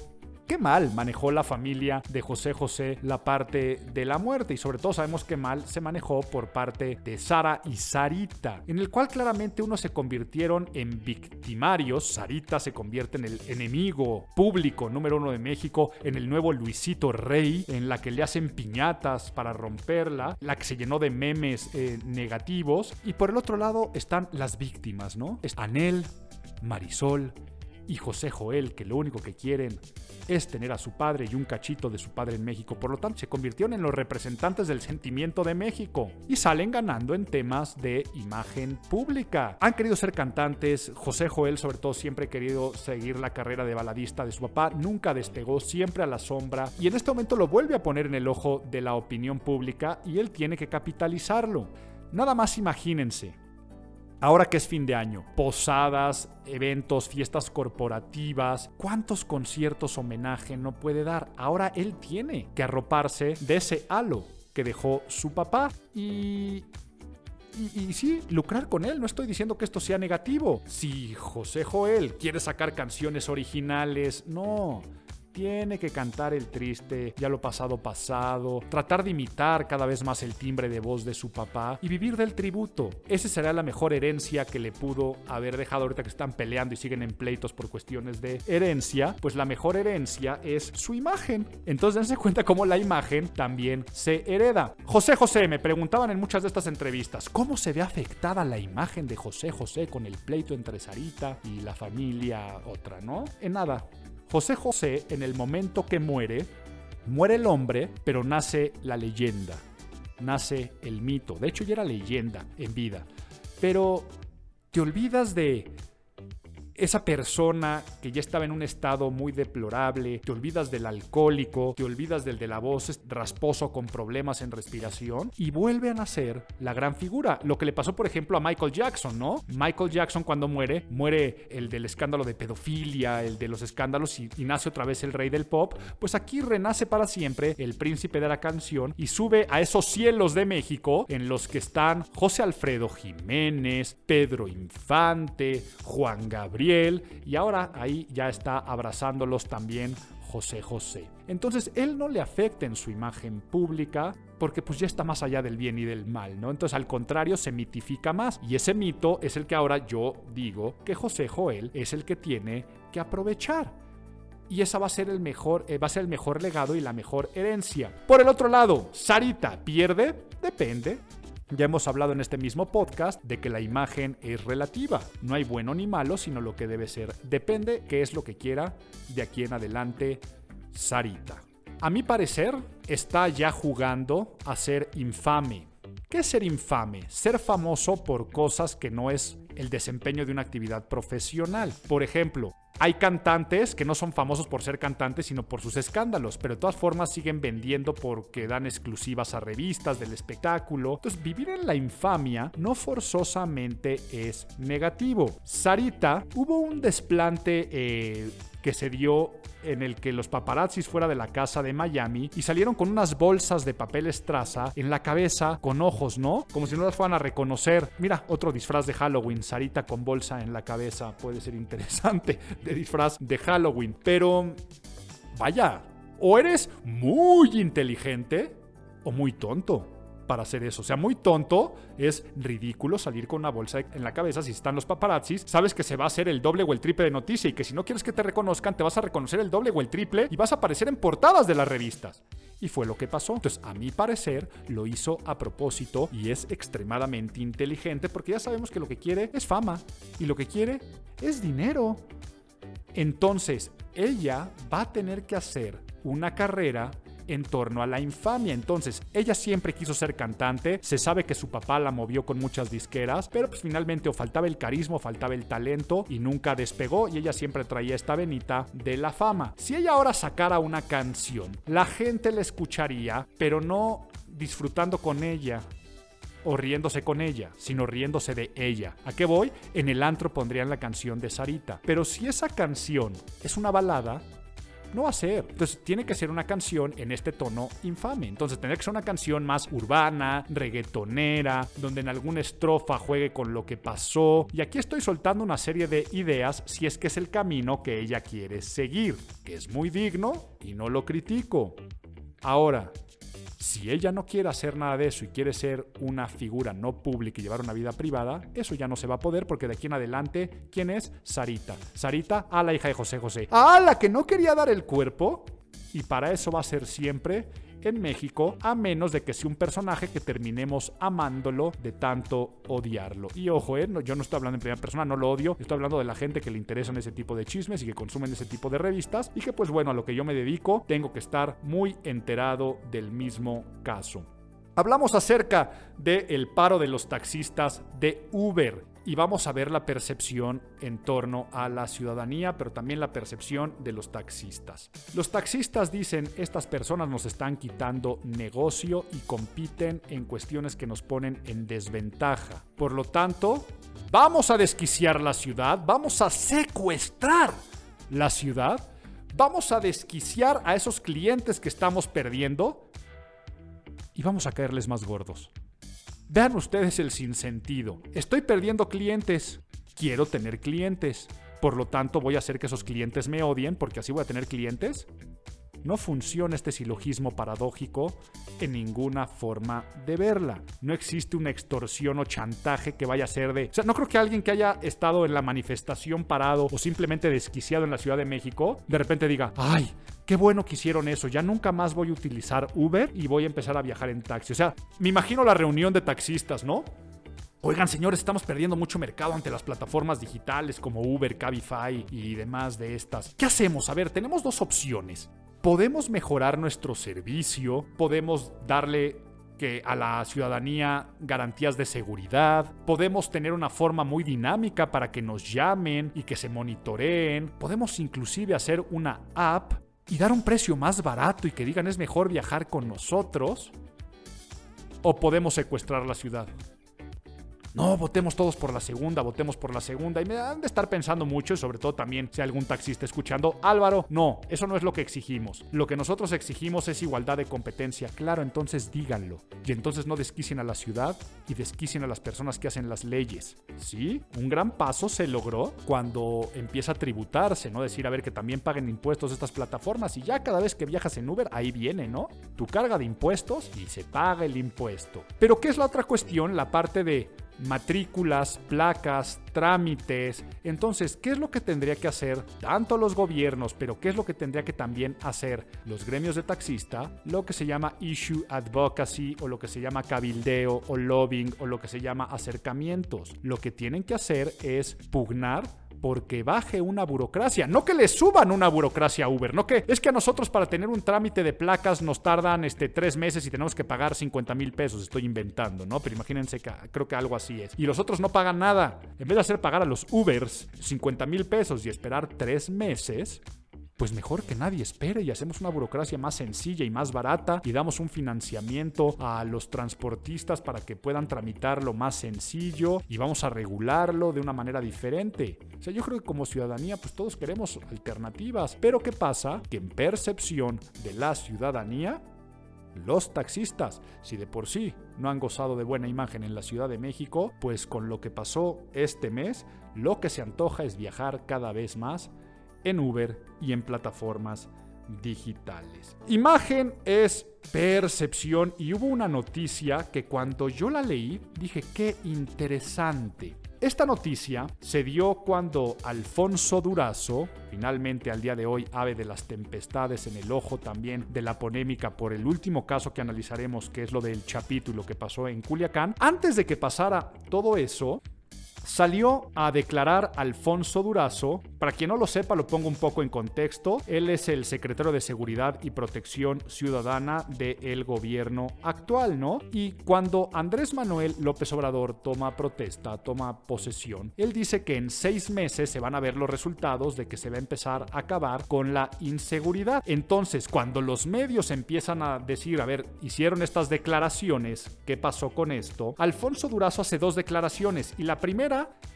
qué mal manejó la familia de José José la parte de la muerte. Y sobre todo sabemos que mal se manejó por parte de Sara y Sarita, en el cual claramente uno se convirtieron en victimarios, Sarita se convierte en el enemigo público número uno de México, en el nuevo Luisito Rey, en la que le hacen piñatas para romperla, la que se llenó de memes eh, negativos. Y por el otro lado están las víctimas, ¿no? Es Anel, Marisol, y José Joel, que lo único que quieren es tener a su padre y un cachito de su padre en México. Por lo tanto, se convirtieron en los representantes del sentimiento de México y salen ganando en temas de imagen pública. Han querido ser cantantes. José Joel, sobre todo, siempre ha querido seguir la carrera de baladista de su papá. Nunca despegó, siempre a la sombra. Y en este momento lo vuelve a poner en el ojo de la opinión pública y él tiene que capitalizarlo. Nada más imagínense Ahora que es fin de año, posadas, eventos, fiestas corporativas, ¿cuántos conciertos homenaje no puede dar? Ahora él tiene que arroparse de ese halo que dejó su papá y y, y, sí, lucrar con él. No estoy diciendo que esto sea negativo. Si José Joel quiere sacar canciones originales, no tiene que cantar el triste, ya lo pasado pasado, tratar de imitar cada vez más el timbre de voz de su papá y vivir del tributo. Esa será la mejor herencia que le pudo haber dejado ahorita que están peleando y siguen en pleitos por cuestiones de herencia, pues la mejor herencia es su imagen. Entonces dense cuenta cómo la imagen también se hereda. José José, me preguntaban en muchas de estas entrevistas, ¿cómo se ve afectada la imagen de José José con el pleito entre Sarita y la familia otra, ¿no? En nada, José José, en el momento que muere, muere el hombre, pero nace la leyenda, nace el mito. De hecho, ya era leyenda en vida. Pero te olvidas de esa persona que ya estaba en un estado muy deplorable, te olvidas del alcohólico, te olvidas del de la voz rasposo con problemas en respiración y vuelve a nacer la gran figura. Lo que le pasó, por ejemplo, a Michael Jackson, ¿no? Michael Jackson cuando muere, muere el del escándalo de pedofilia, el de los escándalos y, y nace otra vez el rey del pop. Pues aquí renace para siempre el príncipe de la canción y sube a esos cielos de México en los que están José Alfredo Jiménez, Pedro Infante, Juan Gabriel y ahora ahí ya está abrazándolos también José José. Entonces él no le afecta en su imagen pública porque pues ya está más allá del bien y del mal, ¿no? Entonces al contrario se mitifica más y ese mito es el que ahora yo digo que José Joel es el que tiene que aprovechar. Y esa va a ser el mejor, eh, va a ser el mejor legado y la mejor herencia. Por el otro lado, Sarita pierde, depende. Ya hemos hablado en este mismo podcast de que la imagen es relativa. No hay bueno ni malo, sino lo que debe ser. Depende qué es lo que quiera de aquí en adelante Sarita. A mi parecer, está ya jugando a ser infame. ¿Qué es ser infame? Ser famoso por cosas que no es el desempeño de una actividad profesional. Por ejemplo, hay cantantes que no son famosos por ser cantantes, sino por sus escándalos, pero de todas formas siguen vendiendo porque dan exclusivas a revistas del espectáculo. Entonces, vivir en la infamia no forzosamente es negativo. Sarita, hubo un desplante eh, que se dio en el que los paparazzis fuera de la casa de Miami y salieron con unas bolsas de papel estraza en la cabeza con ojos, ¿no? Como si no las fueran a reconocer. Mira, otro disfraz de Halloween, Sarita con bolsa en la cabeza, puede ser interesante de disfraz de Halloween, pero vaya, o eres muy inteligente o muy tonto para hacer eso. O sea, muy tonto, es ridículo salir con una bolsa en la cabeza si están los paparazzis. Sabes que se va a hacer el doble o el triple de noticia y que si no quieres que te reconozcan, te vas a reconocer el doble o el triple y vas a aparecer en portadas de las revistas. Y fue lo que pasó. Entonces, a mi parecer, lo hizo a propósito y es extremadamente inteligente porque ya sabemos que lo que quiere es fama y lo que quiere es dinero. Entonces, ella va a tener que hacer una carrera en torno a la infamia. Entonces, ella siempre quiso ser cantante, se sabe que su papá la movió con muchas disqueras, pero pues finalmente o faltaba el carisma, o faltaba el talento y nunca despegó y ella siempre traía esta venita de la fama. Si ella ahora sacara una canción, la gente la escucharía, pero no disfrutando con ella, o riéndose con ella, sino riéndose de ella. ¿A qué voy? En el antro pondrían la canción de Sarita. Pero si esa canción es una balada, no va a ser. Entonces tiene que ser una canción en este tono infame. Entonces tendría que ser una canción más urbana, reggaetonera, donde en alguna estrofa juegue con lo que pasó. Y aquí estoy soltando una serie de ideas si es que es el camino que ella quiere seguir, que es muy digno y no lo critico. Ahora, si ella no quiere hacer nada de eso y quiere ser una figura no pública y llevar una vida privada, eso ya no se va a poder porque de aquí en adelante, ¿quién es? Sarita. Sarita a la hija de José José. A la que no quería dar el cuerpo y para eso va a ser siempre en México, a menos de que sea un personaje que terminemos amándolo de tanto odiarlo. Y ojo, eh, yo no estoy hablando en primera persona, no lo odio, estoy hablando de la gente que le interesan ese tipo de chismes y que consumen ese tipo de revistas y que pues bueno, a lo que yo me dedico, tengo que estar muy enterado del mismo caso. Hablamos acerca del paro de los taxistas de Uber. Y vamos a ver la percepción en torno a la ciudadanía, pero también la percepción de los taxistas. Los taxistas dicen, estas personas nos están quitando negocio y compiten en cuestiones que nos ponen en desventaja. Por lo tanto, vamos a desquiciar la ciudad, vamos a secuestrar la ciudad, vamos a desquiciar a esos clientes que estamos perdiendo y vamos a caerles más gordos. Vean ustedes el sinsentido. Estoy perdiendo clientes. Quiero tener clientes. Por lo tanto, voy a hacer que esos clientes me odien porque así voy a tener clientes. No funciona este silogismo paradójico en ninguna forma de verla. No existe una extorsión o chantaje que vaya a ser de... O sea, no creo que alguien que haya estado en la manifestación parado o simplemente desquiciado en la Ciudad de México, de repente diga, ay, qué bueno que hicieron eso, ya nunca más voy a utilizar Uber y voy a empezar a viajar en taxi. O sea, me imagino la reunión de taxistas, ¿no? Oigan, señores, estamos perdiendo mucho mercado ante las plataformas digitales como Uber, Cabify y demás de estas. ¿Qué hacemos? A ver, tenemos dos opciones podemos mejorar nuestro servicio, podemos darle que a la ciudadanía garantías de seguridad, podemos tener una forma muy dinámica para que nos llamen y que se monitoreen, podemos inclusive hacer una app y dar un precio más barato y que digan es mejor viajar con nosotros, o podemos secuestrar la ciudad no, votemos todos por la segunda, votemos por la segunda. Y me han de estar pensando mucho, y sobre todo también si algún taxista escuchando, Álvaro, no, eso no es lo que exigimos. Lo que nosotros exigimos es igualdad de competencia. Claro, entonces díganlo. Y entonces no desquicien a la ciudad y desquicien a las personas que hacen las leyes. Sí, un gran paso se logró cuando empieza a tributarse, ¿no? Decir, a ver, que también paguen impuestos estas plataformas y ya cada vez que viajas en Uber, ahí viene, ¿no? Tu carga de impuestos y se paga el impuesto. Pero ¿qué es la otra cuestión? La parte de matrículas, placas, trámites. Entonces, ¿qué es lo que tendría que hacer tanto los gobiernos, pero qué es lo que tendría que también hacer los gremios de taxista? Lo que se llama issue advocacy o lo que se llama cabildeo o lobbying o lo que se llama acercamientos. Lo que tienen que hacer es pugnar porque baje una burocracia. No que le suban una burocracia a Uber, no que es que a nosotros para tener un trámite de placas nos tardan este, tres meses y tenemos que pagar 50 mil pesos. Estoy inventando, ¿no? Pero imagínense que creo que algo así es. Y los otros no pagan nada. En vez de hacer pagar a los Ubers 50 mil pesos y esperar tres meses, pues mejor que nadie espere y hacemos una burocracia más sencilla y más barata y damos un financiamiento a los transportistas para que puedan tramitarlo más sencillo y vamos a regularlo de una manera diferente. O sea, yo creo que como ciudadanía pues todos queremos alternativas, pero ¿qué pasa? Que en percepción de la ciudadanía los taxistas, si de por sí no han gozado de buena imagen en la Ciudad de México, pues con lo que pasó este mes, lo que se antoja es viajar cada vez más en Uber y en plataformas digitales. Imagen es percepción y hubo una noticia que cuando yo la leí dije qué interesante. Esta noticia se dio cuando Alfonso Durazo, finalmente al día de hoy ave de las tempestades en el ojo también de la polémica por el último caso que analizaremos, que es lo del Chapito y lo que pasó en Culiacán, antes de que pasara todo eso, salió a declarar Alfonso Durazo. Para quien no lo sepa, lo pongo un poco en contexto. Él es el secretario de Seguridad y Protección Ciudadana del gobierno actual, ¿no? Y cuando Andrés Manuel López Obrador toma protesta, toma posesión, él dice que en seis meses se van a ver los resultados de que se va a empezar a acabar con la inseguridad. Entonces, cuando los medios empiezan a decir, a ver, hicieron estas declaraciones, ¿qué pasó con esto? Alfonso Durazo hace dos declaraciones y la primera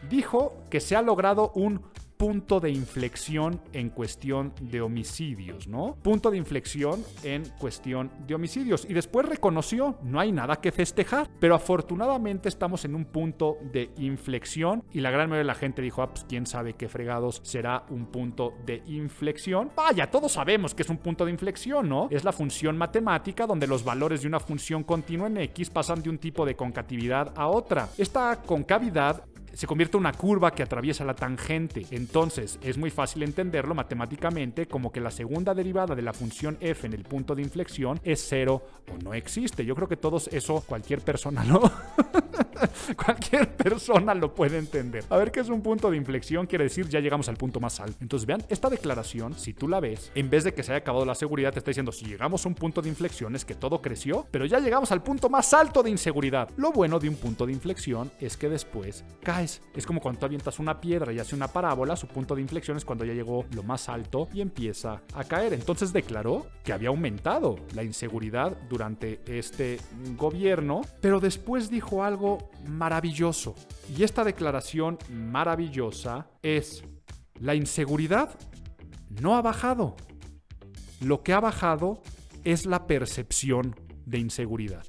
dijo que se ha logrado un punto de inflexión en cuestión de homicidios, ¿no? Punto de inflexión en cuestión de homicidios. Y después reconoció, no hay nada que festejar, pero afortunadamente estamos en un punto de inflexión y la gran mayoría de la gente dijo, ah, pues quién sabe qué fregados será un punto de inflexión. Vaya, todos sabemos que es un punto de inflexión, ¿no? Es la función matemática donde los valores de una función continua en X pasan de un tipo de concatividad a otra. Esta concavidad se convierte en una curva que atraviesa la tangente. Entonces, es muy fácil entenderlo matemáticamente como que la segunda derivada de la función f en el punto de inflexión es cero o no existe. Yo creo que todos eso, cualquier persona, ¿no? Cualquier persona lo puede entender. A ver qué es un punto de inflexión, quiere decir ya llegamos al punto más alto. Entonces vean, esta declaración, si tú la ves, en vez de que se haya acabado la seguridad, te está diciendo si llegamos a un punto de inflexión es que todo creció, pero ya llegamos al punto más alto de inseguridad. Lo bueno de un punto de inflexión es que después caes. Es como cuando tú avientas una piedra y hace una parábola, su punto de inflexión es cuando ya llegó lo más alto y empieza a caer. Entonces declaró que había aumentado la inseguridad durante este gobierno, pero después dijo algo maravilloso. Y esta declaración maravillosa es, la inseguridad no ha bajado. Lo que ha bajado es la percepción de inseguridad.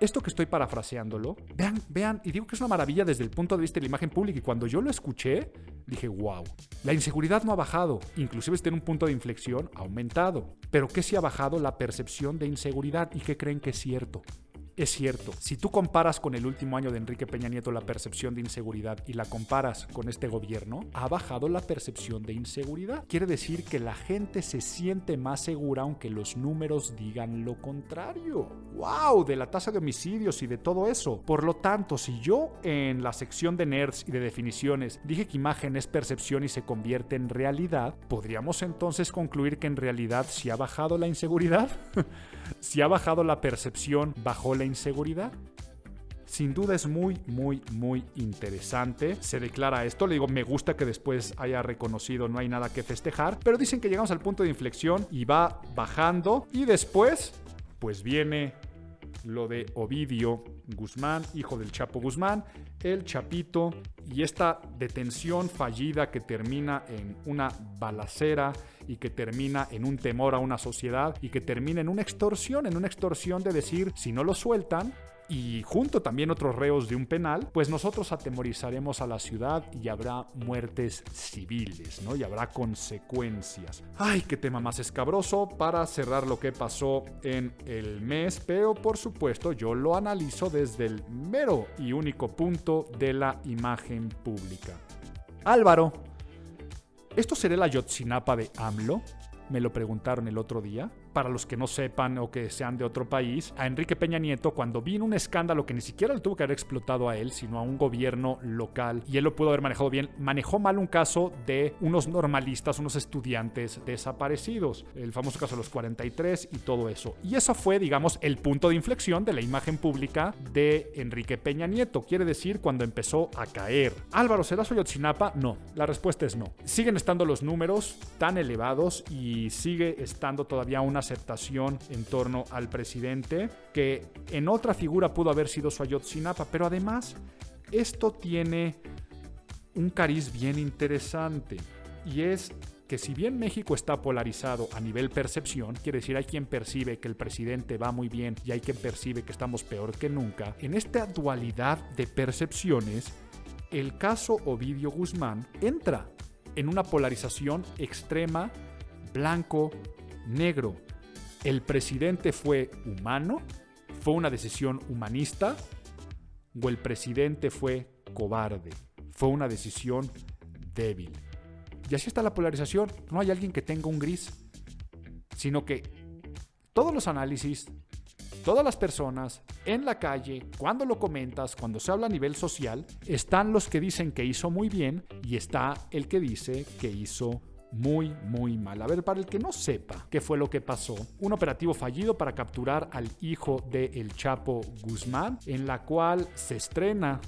Esto que estoy parafraseándolo, vean, vean, y digo que es una maravilla desde el punto de vista de la imagen pública, y cuando yo lo escuché, dije, wow, la inseguridad no ha bajado, inclusive está en un punto de inflexión, ha aumentado. Pero ¿qué si ha bajado la percepción de inseguridad y qué creen que es cierto? Es cierto, si tú comparas con el último año de Enrique Peña Nieto la percepción de inseguridad y la comparas con este gobierno, ha bajado la percepción de inseguridad. Quiere decir que la gente se siente más segura aunque los números digan lo contrario. ¡Wow! De la tasa de homicidios y de todo eso. Por lo tanto, si yo en la sección de nerds y de definiciones dije que imagen es percepción y se convierte en realidad, ¿podríamos entonces concluir que en realidad si ha bajado la inseguridad? si ha bajado la percepción, bajó la inseguridad. Sin duda es muy, muy, muy interesante. Se declara esto. Le digo, me gusta que después haya reconocido, no hay nada que festejar. Pero dicen que llegamos al punto de inflexión y va bajando. Y después, pues viene lo de Ovidio Guzmán, hijo del Chapo Guzmán, el Chapito y esta detención fallida que termina en una balacera y que termina en un temor a una sociedad y que termina en una extorsión, en una extorsión de decir, si no lo sueltan, y junto también otros reos de un penal, pues nosotros atemorizaremos a la ciudad y habrá muertes civiles, ¿no? Y habrá consecuencias. Ay, qué tema más escabroso para cerrar lo que pasó en el mes, pero por supuesto yo lo analizo desde el mero y único punto de la imagen pública. Álvaro, ¿esto será la Yotzinapa de AMLO? Me lo preguntaron el otro día para los que no sepan o que sean de otro país, a Enrique Peña Nieto cuando vino un escándalo que ni siquiera le tuvo que haber explotado a él, sino a un gobierno local, y él lo pudo haber manejado bien, manejó mal un caso de unos normalistas, unos estudiantes desaparecidos, el famoso caso de los 43 y todo eso. Y eso fue, digamos, el punto de inflexión de la imagen pública de Enrique Peña Nieto, quiere decir cuando empezó a caer. Álvaro, ¿será Soyotzinapa? No, la respuesta es no. Siguen estando los números tan elevados y sigue estando todavía una aceptación en torno al presidente, que en otra figura pudo haber sido su Ayotzinapa, pero además esto tiene un cariz bien interesante y es que si bien México está polarizado a nivel percepción, quiere decir hay quien percibe que el presidente va muy bien y hay quien percibe que estamos peor que nunca, en esta dualidad de percepciones, el caso Ovidio Guzmán entra en una polarización extrema, blanco, negro, ¿El presidente fue humano? ¿Fue una decisión humanista? ¿O el presidente fue cobarde? ¿Fue una decisión débil? Y así está la polarización. No hay alguien que tenga un gris, sino que todos los análisis, todas las personas en la calle, cuando lo comentas, cuando se habla a nivel social, están los que dicen que hizo muy bien y está el que dice que hizo muy, muy mal. A ver, para el que no sepa qué fue lo que pasó, un operativo fallido para capturar al hijo de El Chapo Guzmán, en la cual se estrena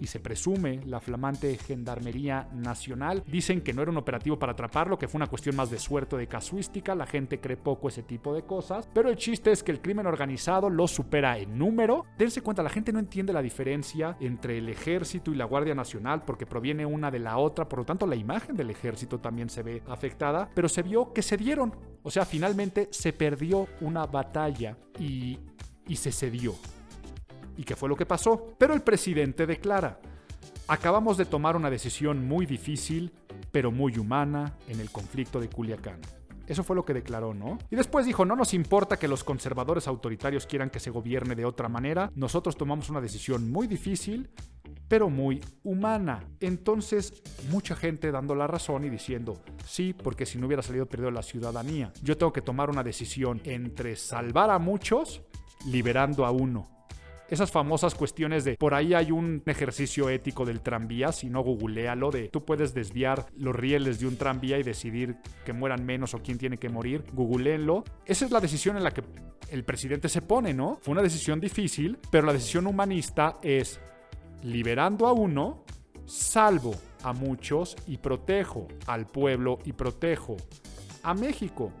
y se presume la flamante Gendarmería Nacional. Dicen que no era un operativo para atraparlo, que fue una cuestión más de suerte de casuística, la gente cree poco ese tipo de cosas, pero el chiste es que el crimen organizado lo supera en número. Dense cuenta, la gente no entiende la diferencia entre el ejército y la Guardia Nacional porque proviene una de la otra, por lo tanto la imagen del ejército también se ve afectada, pero se vio que se dieron. O sea, finalmente se perdió una batalla y, y se cedió. ¿Y qué fue lo que pasó? Pero el presidente declara, acabamos de tomar una decisión muy difícil, pero muy humana en el conflicto de Culiacán. Eso fue lo que declaró, ¿no? Y después dijo, no nos importa que los conservadores autoritarios quieran que se gobierne de otra manera, nosotros tomamos una decisión muy difícil, pero muy humana. Entonces, mucha gente dando la razón y diciendo, sí, porque si no hubiera salido perdido la ciudadanía, yo tengo que tomar una decisión entre salvar a muchos, liberando a uno. Esas famosas cuestiones de por ahí hay un ejercicio ético del tranvía, si no googlealo de tú puedes desviar los rieles de un tranvía y decidir que mueran menos o quién tiene que morir, googleenlo. Esa es la decisión en la que el presidente se pone, ¿no? Fue una decisión difícil, pero la decisión humanista es liberando a uno, salvo a muchos y protejo al pueblo y protejo a México.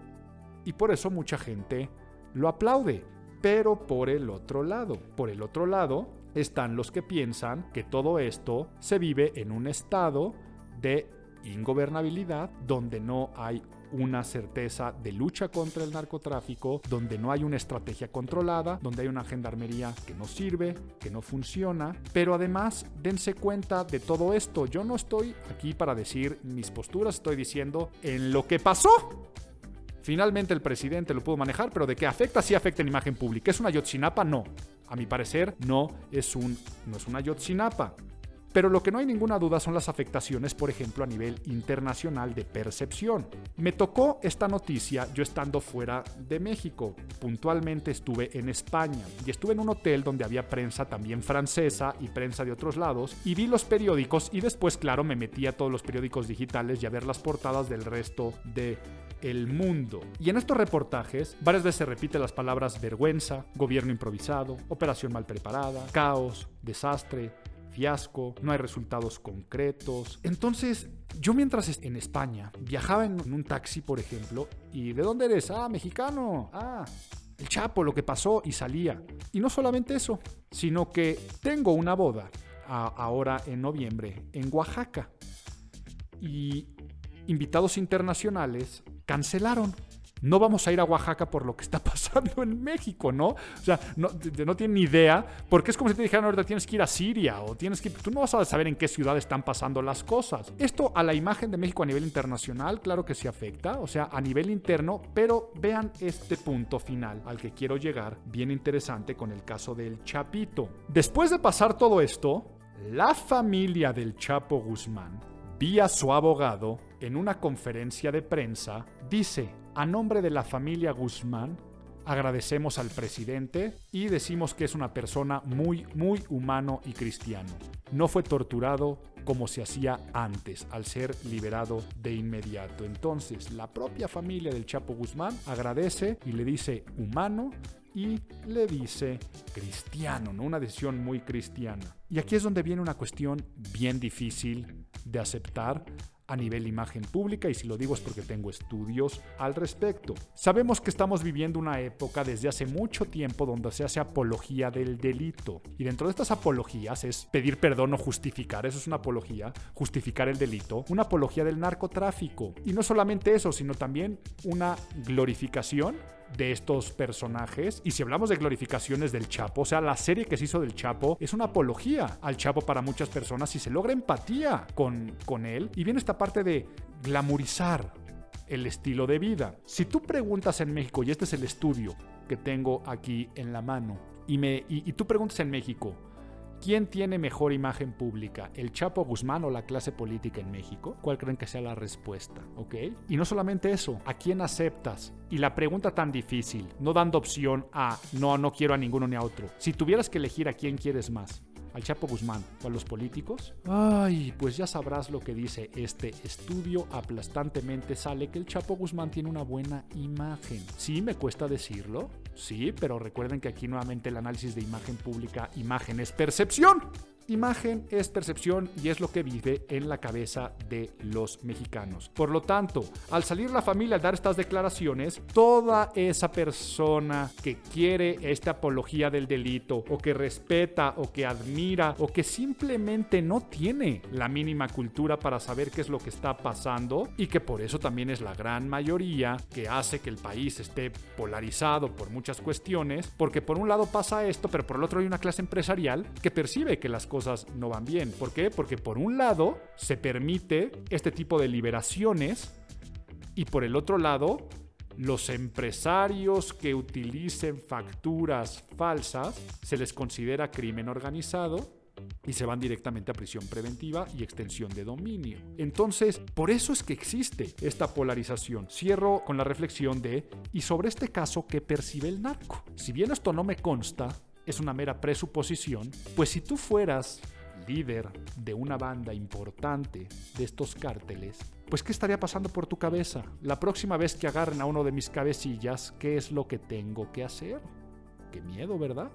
Y por eso mucha gente lo aplaude. Pero por el otro lado, por el otro lado están los que piensan que todo esto se vive en un estado de ingobernabilidad donde no hay una certeza de lucha contra el narcotráfico, donde no hay una estrategia controlada, donde hay una gendarmería que no sirve, que no funciona. Pero además, dense cuenta de todo esto. Yo no estoy aquí para decir mis posturas, estoy diciendo en lo que pasó. Finalmente el presidente lo pudo manejar, pero de qué afecta, sí afecta en imagen pública. ¿Es una Yotzinapa? No. A mi parecer, no es, un, no es una Yotzinapa. Pero lo que no hay ninguna duda son las afectaciones, por ejemplo, a nivel internacional de percepción. Me tocó esta noticia yo estando fuera de México. Puntualmente estuve en España y estuve en un hotel donde había prensa también francesa y prensa de otros lados y vi los periódicos y después, claro, me metí a todos los periódicos digitales y a ver las portadas del resto de el mundo. Y en estos reportajes varias veces se repiten las palabras vergüenza, gobierno improvisado, operación mal preparada, caos, desastre, fiasco, no hay resultados concretos. Entonces, yo mientras en España viajaba en un taxi, por ejemplo, y ¿de dónde eres? Ah, mexicano. Ah, el Chapo, lo que pasó y salía. Y no solamente eso, sino que tengo una boda ahora en noviembre en Oaxaca. Y invitados internacionales cancelaron no vamos a ir a Oaxaca por lo que está pasando en México, ¿no? O sea, no, no tienen ni idea, porque es como si te dijeran ahorita tienes que ir a Siria o tienes que... Tú no vas a saber en qué ciudad están pasando las cosas. Esto a la imagen de México a nivel internacional, claro que sí afecta, o sea, a nivel interno, pero vean este punto final al que quiero llegar, bien interesante con el caso del Chapito. Después de pasar todo esto, la familia del Chapo Guzmán, vía su abogado, en una conferencia de prensa, dice, a nombre de la familia Guzmán, agradecemos al presidente y decimos que es una persona muy, muy humano y cristiano. No fue torturado como se hacía antes, al ser liberado de inmediato. Entonces, la propia familia del Chapo Guzmán agradece y le dice humano y le dice cristiano, ¿no? Una decisión muy cristiana. Y aquí es donde viene una cuestión bien difícil de aceptar a nivel imagen pública y si lo digo es porque tengo estudios al respecto. Sabemos que estamos viviendo una época desde hace mucho tiempo donde se hace apología del delito y dentro de estas apologías es pedir perdón o justificar, eso es una apología, justificar el delito, una apología del narcotráfico y no solamente eso, sino también una glorificación de estos personajes. Y si hablamos de glorificaciones del Chapo, o sea, la serie que se hizo del Chapo es una apología al Chapo para muchas personas y se logra empatía con, con él. Y viene esta parte de glamorizar el estilo de vida. Si tú preguntas en México, y este es el estudio que tengo aquí en la mano, y, me, y tú preguntas en México, ¿Quién tiene mejor imagen pública, el Chapo Guzmán o la clase política en México? ¿Cuál creen que sea la respuesta? ¿Ok? Y no solamente eso, ¿a quién aceptas? Y la pregunta tan difícil, no dando opción a no, no quiero a ninguno ni a otro. Si tuvieras que elegir a quién quieres más, al Chapo Guzmán o a los políticos? Ay, pues ya sabrás lo que dice este estudio. Aplastantemente sale que el Chapo Guzmán tiene una buena imagen. Sí, me cuesta decirlo. Sí, pero recuerden que aquí nuevamente el análisis de imagen pública, imagen es percepción. Imagen es percepción y es lo que vive en la cabeza de los mexicanos. Por lo tanto, al salir la familia a dar estas declaraciones, toda esa persona que quiere esta apología del delito o que respeta o que admira o que simplemente no tiene la mínima cultura para saber qué es lo que está pasando y que por eso también es la gran mayoría que hace que el país esté polarizado por muchas cuestiones, porque por un lado pasa esto, pero por el otro hay una clase empresarial que percibe que las cosas no van bien. ¿Por qué? Porque por un lado se permite este tipo de liberaciones y por el otro lado los empresarios que utilicen facturas falsas se les considera crimen organizado y se van directamente a prisión preventiva y extensión de dominio. Entonces, por eso es que existe esta polarización. Cierro con la reflexión de, ¿y sobre este caso qué percibe el narco? Si bien esto no me consta, es una mera presuposición, pues si tú fueras líder de una banda importante de estos cárteles, pues ¿qué estaría pasando por tu cabeza? La próxima vez que agarren a uno de mis cabecillas, ¿qué es lo que tengo que hacer? Qué miedo, ¿verdad?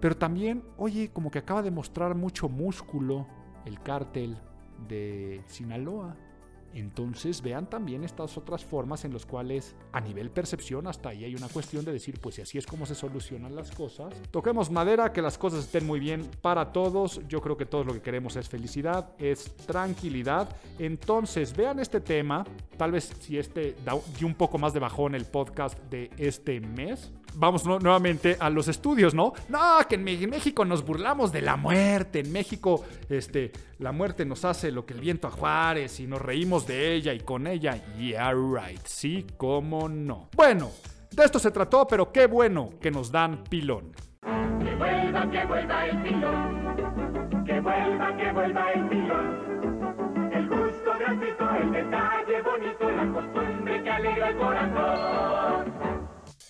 Pero también, oye, como que acaba de mostrar mucho músculo el cártel de Sinaloa. Entonces vean también estas otras formas en las cuales a nivel percepción hasta ahí hay una cuestión de decir pues si así es como se solucionan las cosas. Toquemos madera, que las cosas estén muy bien para todos. Yo creo que todos lo que queremos es felicidad, es tranquilidad. Entonces vean este tema, tal vez si este da un poco más de bajón el podcast de este mes, vamos nuevamente a los estudios, ¿no? No, que en, México nos burlamos de la muerte. En México, este, la muerte nos hace lo que el viento a Juárez y nos reímos de ella y con ella. Yeah, right. Sí, cómo no. Bueno, de esto se trató, pero qué bueno que nos dan pilón. Que vuelva, que vuelva el pilón. Que vuelva, que vuelva el pilón. El gusto gratuito, el detalle bonito, la costumbre que alegra el corazón.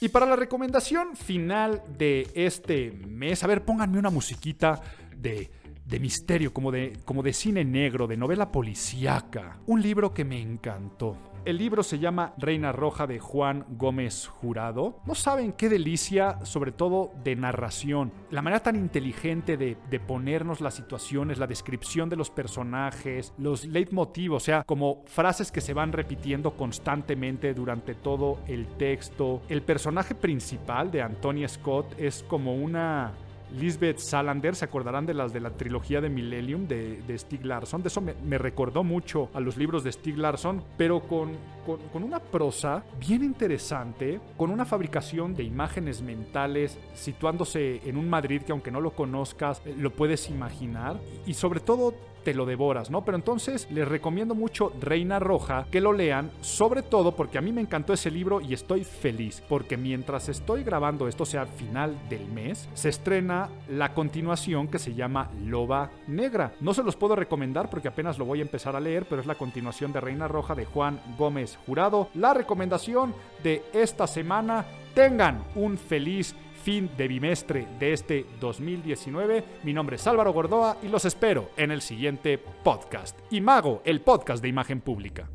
Y para la recomendación final de este mes, a ver, pónganme una musiquita de, de misterio, como de, como de cine negro, de novela policíaca. Un libro que me encantó. El libro se llama Reina Roja de Juan Gómez Jurado. No saben qué delicia, sobre todo de narración. La manera tan inteligente de, ponernos las situaciones, la descripción de los personajes, los leitmotivos, o sea, como frases que se van repitiendo constantemente durante todo el texto. El personaje principal de Antonia Scott es como una Lisbeth Salander, se acordarán de las de la trilogía de Millennium de, de Stieg Larsson. De eso me, recordó mucho a los libros de Stieg Larsson, pero con, con, una prosa bien interesante, con una fabricación de imágenes mentales situándose en un Madrid que aunque no lo conozcas, eh, lo puedes imaginar. Y sobre todo te lo devoras, ¿no? Pero entonces les recomiendo mucho Reina Roja que lo lean, sobre todo porque a mí me encantó ese libro y estoy feliz, porque mientras estoy grabando esto, sea, final del mes, se estrena la continuación que se llama Loba Negra. No se los puedo recomendar porque apenas lo voy a empezar a leer, pero es la continuación de Reina Roja de Juan Gómez Jurado. La recomendación de esta semana, tengan un feliz fin de bimestre de este 2019. Mi nombre es Álvaro Gordoa y los espero en el siguiente podcast. Imago, el podcast de imagen pública.